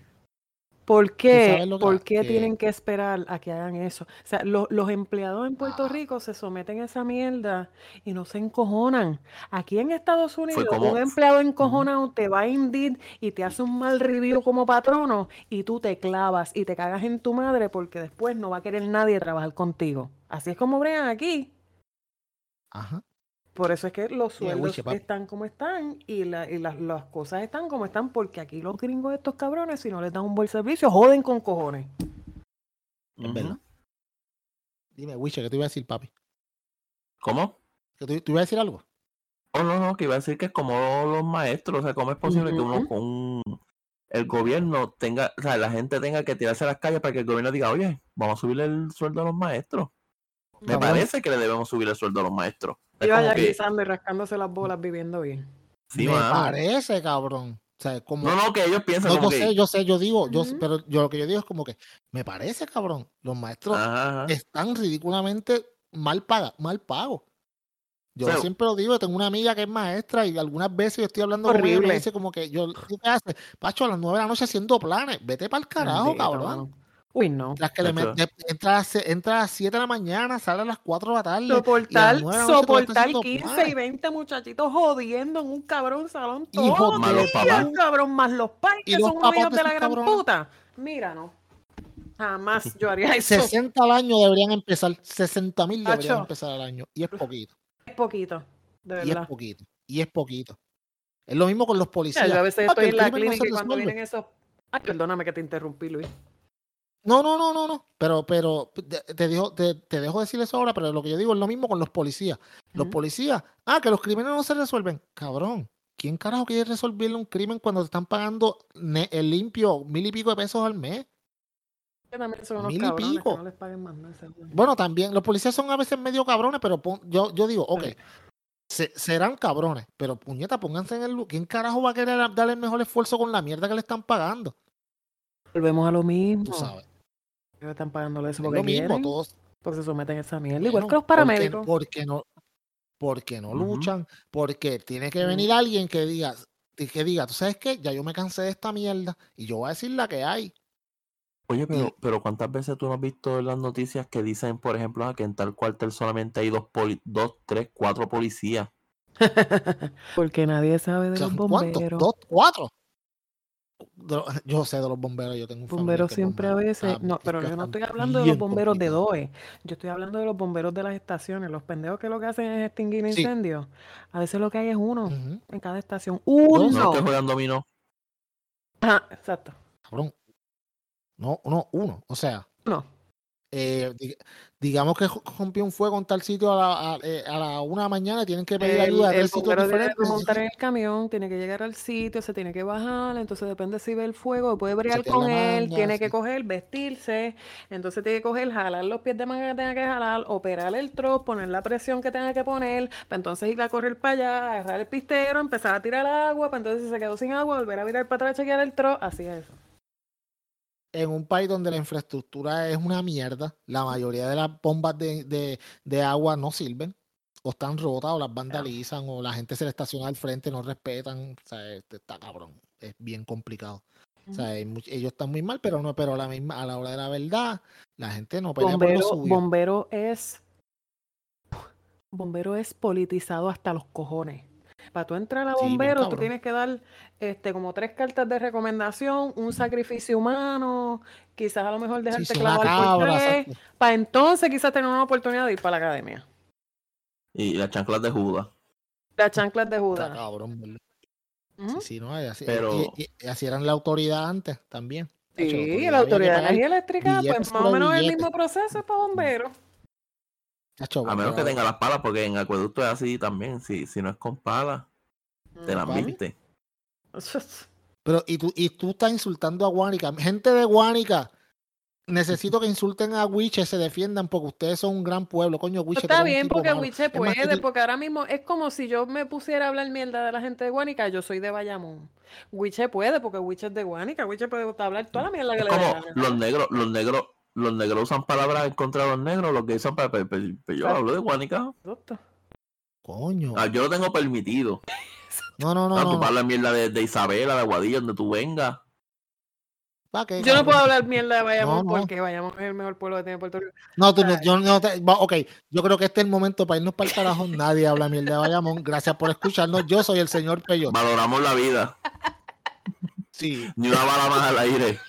¿Por qué, ¿por qué Que- tienen que esperar a que hagan eso? O sea, lo- los empleados en Puerto Ah. Rico se someten a esa mierda y no se encojonan. Aquí en Estados Unidos, como- un empleado encojonado te va a Indeed y te hace un mal review como patrono y tú te clavas y te cagas en tu madre porque después no va a querer nadie trabajar contigo. Así es como bregan aquí. Ajá. Por eso es que los sueldos están como están y, la- y las- las cosas están como están porque aquí los gringos estos cabrones, si no les dan un buen servicio, joden con cojones. Es verdad. Dime, Wiche, ¿qué te iba a decir, papi? ¿Cómo? ¿Que tú, tú ibas a decir algo? Oh, no, no, que iba a decir que es como los maestros, o sea, ¿cómo es posible que uno con el gobierno tenga, o sea, la gente tenga que tirarse a las calles para que el gobierno diga, oye, vamos a subirle el sueldo a los maestros? Me parece que le debemos subir el sueldo a los maestros. Es Y como vaya que- guisando y rascándose las bolas viviendo bien. sí, Me parece, cabrón. O sea, como. No, no, que ellos piensan No, como yo que... sé, yo sé, yo digo, yo sé, Ujú. pero yo lo que yo digo es como que me parece, cabrón. Los maestros Ajá, ajá. están ridículamente mal pagados, mal pagos. Yo Pero- siempre lo digo, tengo una amiga que es maestra y algunas veces yo estoy hablando con ella y me Horrible. dice como que yo, ¿qué haces? Pacho, a las nueve de la noche haciendo planes, vete para el carajo, cabrón. Uy, no. Las que le met- entra, entra a las 7 de la mañana, sale a las 4 de la tarde. Soportar, la noche soportar haciendo 15 y planes. 20 muchachitos jodiendo en un cabrón salón todos Más los los días, papás. cabrón, más los pais Y que los son unos hijos de de la gran cabrones. puta. Mira, no. Jamás yo haría eso. 60 al año deberían empezar, 60 mil deberían empezar al año. Y es poquito, Es poquito, de y es verdad. poquito, y es poquito. Es lo mismo con los policías. yo a veces Ah, estoy en la no clínica y cuando resuelve. vienen esos... Ay, perdóname que te interrumpí, Luis. No, no, no, no, no. Pero, pero te, dejo, te, te dejo decir eso ahora, pero lo que yo digo es lo mismo con los policías. Los policías, ah, que los crímenes no se resuelven. Cabrón, ¿quién carajo quiere resolverle un crimen cuando te están pagando el limpio mil y pico de pesos al mes? Son Mil y pico. no les paguen más seguro. Bueno, también los policías son a veces medio cabrones, pero pon- yo, yo digo, ok, Sí. se- serán cabrones, pero puñeta, pónganse en el... ¿Quién carajo va a querer darle el mejor esfuerzo con la mierda que le están pagando? Volvemos a lo mismo. Tú sabes. Están pagándole eso Es porque lo mismo, quieren, todos... porque se someten a esa mierda. Igual que los porque- paramédicos. Porque, no, porque no Ujú. luchan, porque tiene que venir alguien que diga, que diga, tú sabes qué, ya yo me cansé de esta mierda y yo voy a decir la que hay. Oye, pero, pero ¿cuántas veces tú no has visto en las noticias que dicen, por ejemplo, ah, que en tal cuartel solamente hay dos, poli- dos tres, cuatro policías? porque nadie sabe de los Son, ¿Cuántos? bomberos. ¿Dos? ¿Cuatro? Yo sé de los bomberos, yo tengo un Bomberos siempre a veces, Ah, no, pero yo no estoy hablando de los bomberos de. DOE, yo estoy hablando de los bomberos de las estaciones, los pendejos que lo que hacen es extinguir Sí. incendios. A veces lo que hay es uno en cada estación. No Uno. es que juegan dominó. Ajá, exacto. Cabrón. No, no, uno. O sea, No. Eh, dig- digamos que rompió un fuego en tal sitio a la, a, eh, a la una de la mañana tienen que pedir El, ayuda a el sitios bombero tiene que montar en el camión, tiene que llegar al sitio, se tiene que bajar, entonces depende si ve el fuego, puede bregar con él, tiene que coger, vestirse, entonces tiene que coger, jalar los pies de manga que tenga que jalar, operar el trozo, poner la presión que tenga que poner, para entonces ir a correr para allá, agarrar el pistero, empezar a tirar agua, para entonces si se quedó sin agua, volver a virar para atrás, chequear el trozo, así es eso. En un país donde la infraestructura es una mierda, la mayoría de las bombas de, de- de agua no sirven, o están rotas, o las vandalizan, o la gente se le estaciona al frente, no respetan. O sea, este está cabrón. Es bien complicado. O sea, ellos están muy mal, pero no, pero a la misma, a la hora de la verdad, la gente no pelea por lo Bombero, suyo. bombero es bombero es politizado hasta los cojones. Para tú entrar a Sí, bien bombero, tú cabrón. tienes que dar este como tres cartas de recomendación, un sacrificio humano, quizás a lo mejor Sí, dejarte una clavar por tres, para entonces quizás tener una oportunidad de ir para la academia. Y las chanclas de Judas. Las chanclas de Está Judas. cabrón. Ujú. Sí, sí, no, y así, Pero- y- y así eran la autoridad antes también. Sí, la autoridad de pagar, energía eléctrica, pues más o menos el mismo proceso es para bomberos. A menos que tenga las palas, porque en acueducto es así también. Si, si no es con palas, te las Papi. viste. Pero, y tú, y tú estás insultando a Guánica. Gente de Guánica, necesito que insulten a Wiche, se defiendan porque ustedes son un gran pueblo. Coño, Wiche. Está bien porque. Wiche más, puede, porque ahora mismo es como si yo me pusiera a hablar mierda de la gente de Guánica, yo soy de Bayamón. Wiche puede porque Wiche es de Guánica, Wiche puede hablar toda la mierda que Es le dé como los negros, los negros, los negros usan palabras en contra de los negros, los que usan para, para- para- yo hablo de Guanica. Coño. Ah, yo lo tengo permitido. No, no, no. Ah, no, tú no. hablas mierda de, de Isabela, de Aguadilla, donde tú vengas. ¿Pa' qué, Yo no puedo hablar mierda de Bayamón No, no. porque Bayamón es el mejor pueblo que tiene Puerto Rico. No, tú no, yo no te- Ok, yo creo que este es el momento para irnos para el carajo. Nadie habla mierda de Bayamón. Gracias por escucharnos. Yo soy el señor Peyote. Valoramos la vida. Sí. Ni una bala más al aire.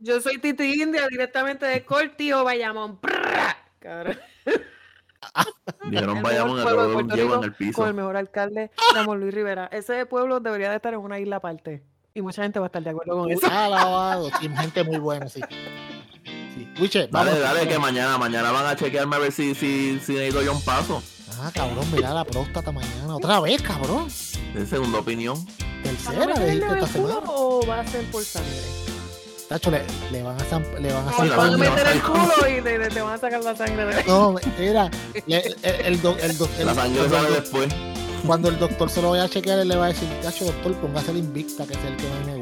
Yo soy Titi India directamente de Cortío, Bayamón. Cabrón. Dijeron de a Puerto llevo en el piso. Con el mejor alcalde, Ramón Luis Rivera. Ese pueblo debería de estar en una isla aparte. Y mucha gente va a estar de acuerdo con eso. Alabado. Sí, gente muy buena, sí. sí. Dale, vamos. dale, que mañana, mañana van a chequearme a ver si, si, si necesito yo un paso. Ah, cabrón, mira la próstata mañana. Otra vez, cabrón. De segunda opinión. ¿Va a Tercera, en el esta semana. o va a ser por sangre? Tacho, le, le van a zamp- le van a la van a meter el culo y te, te van a sacar la sangre de No, mira, le- el, el, doc- el doc- el- La sangre cuando, sale el, después. cuando el doctor se lo vaya a chequear, él le va a decir, Tacho, doctor, póngase el Invicta, que es el que más me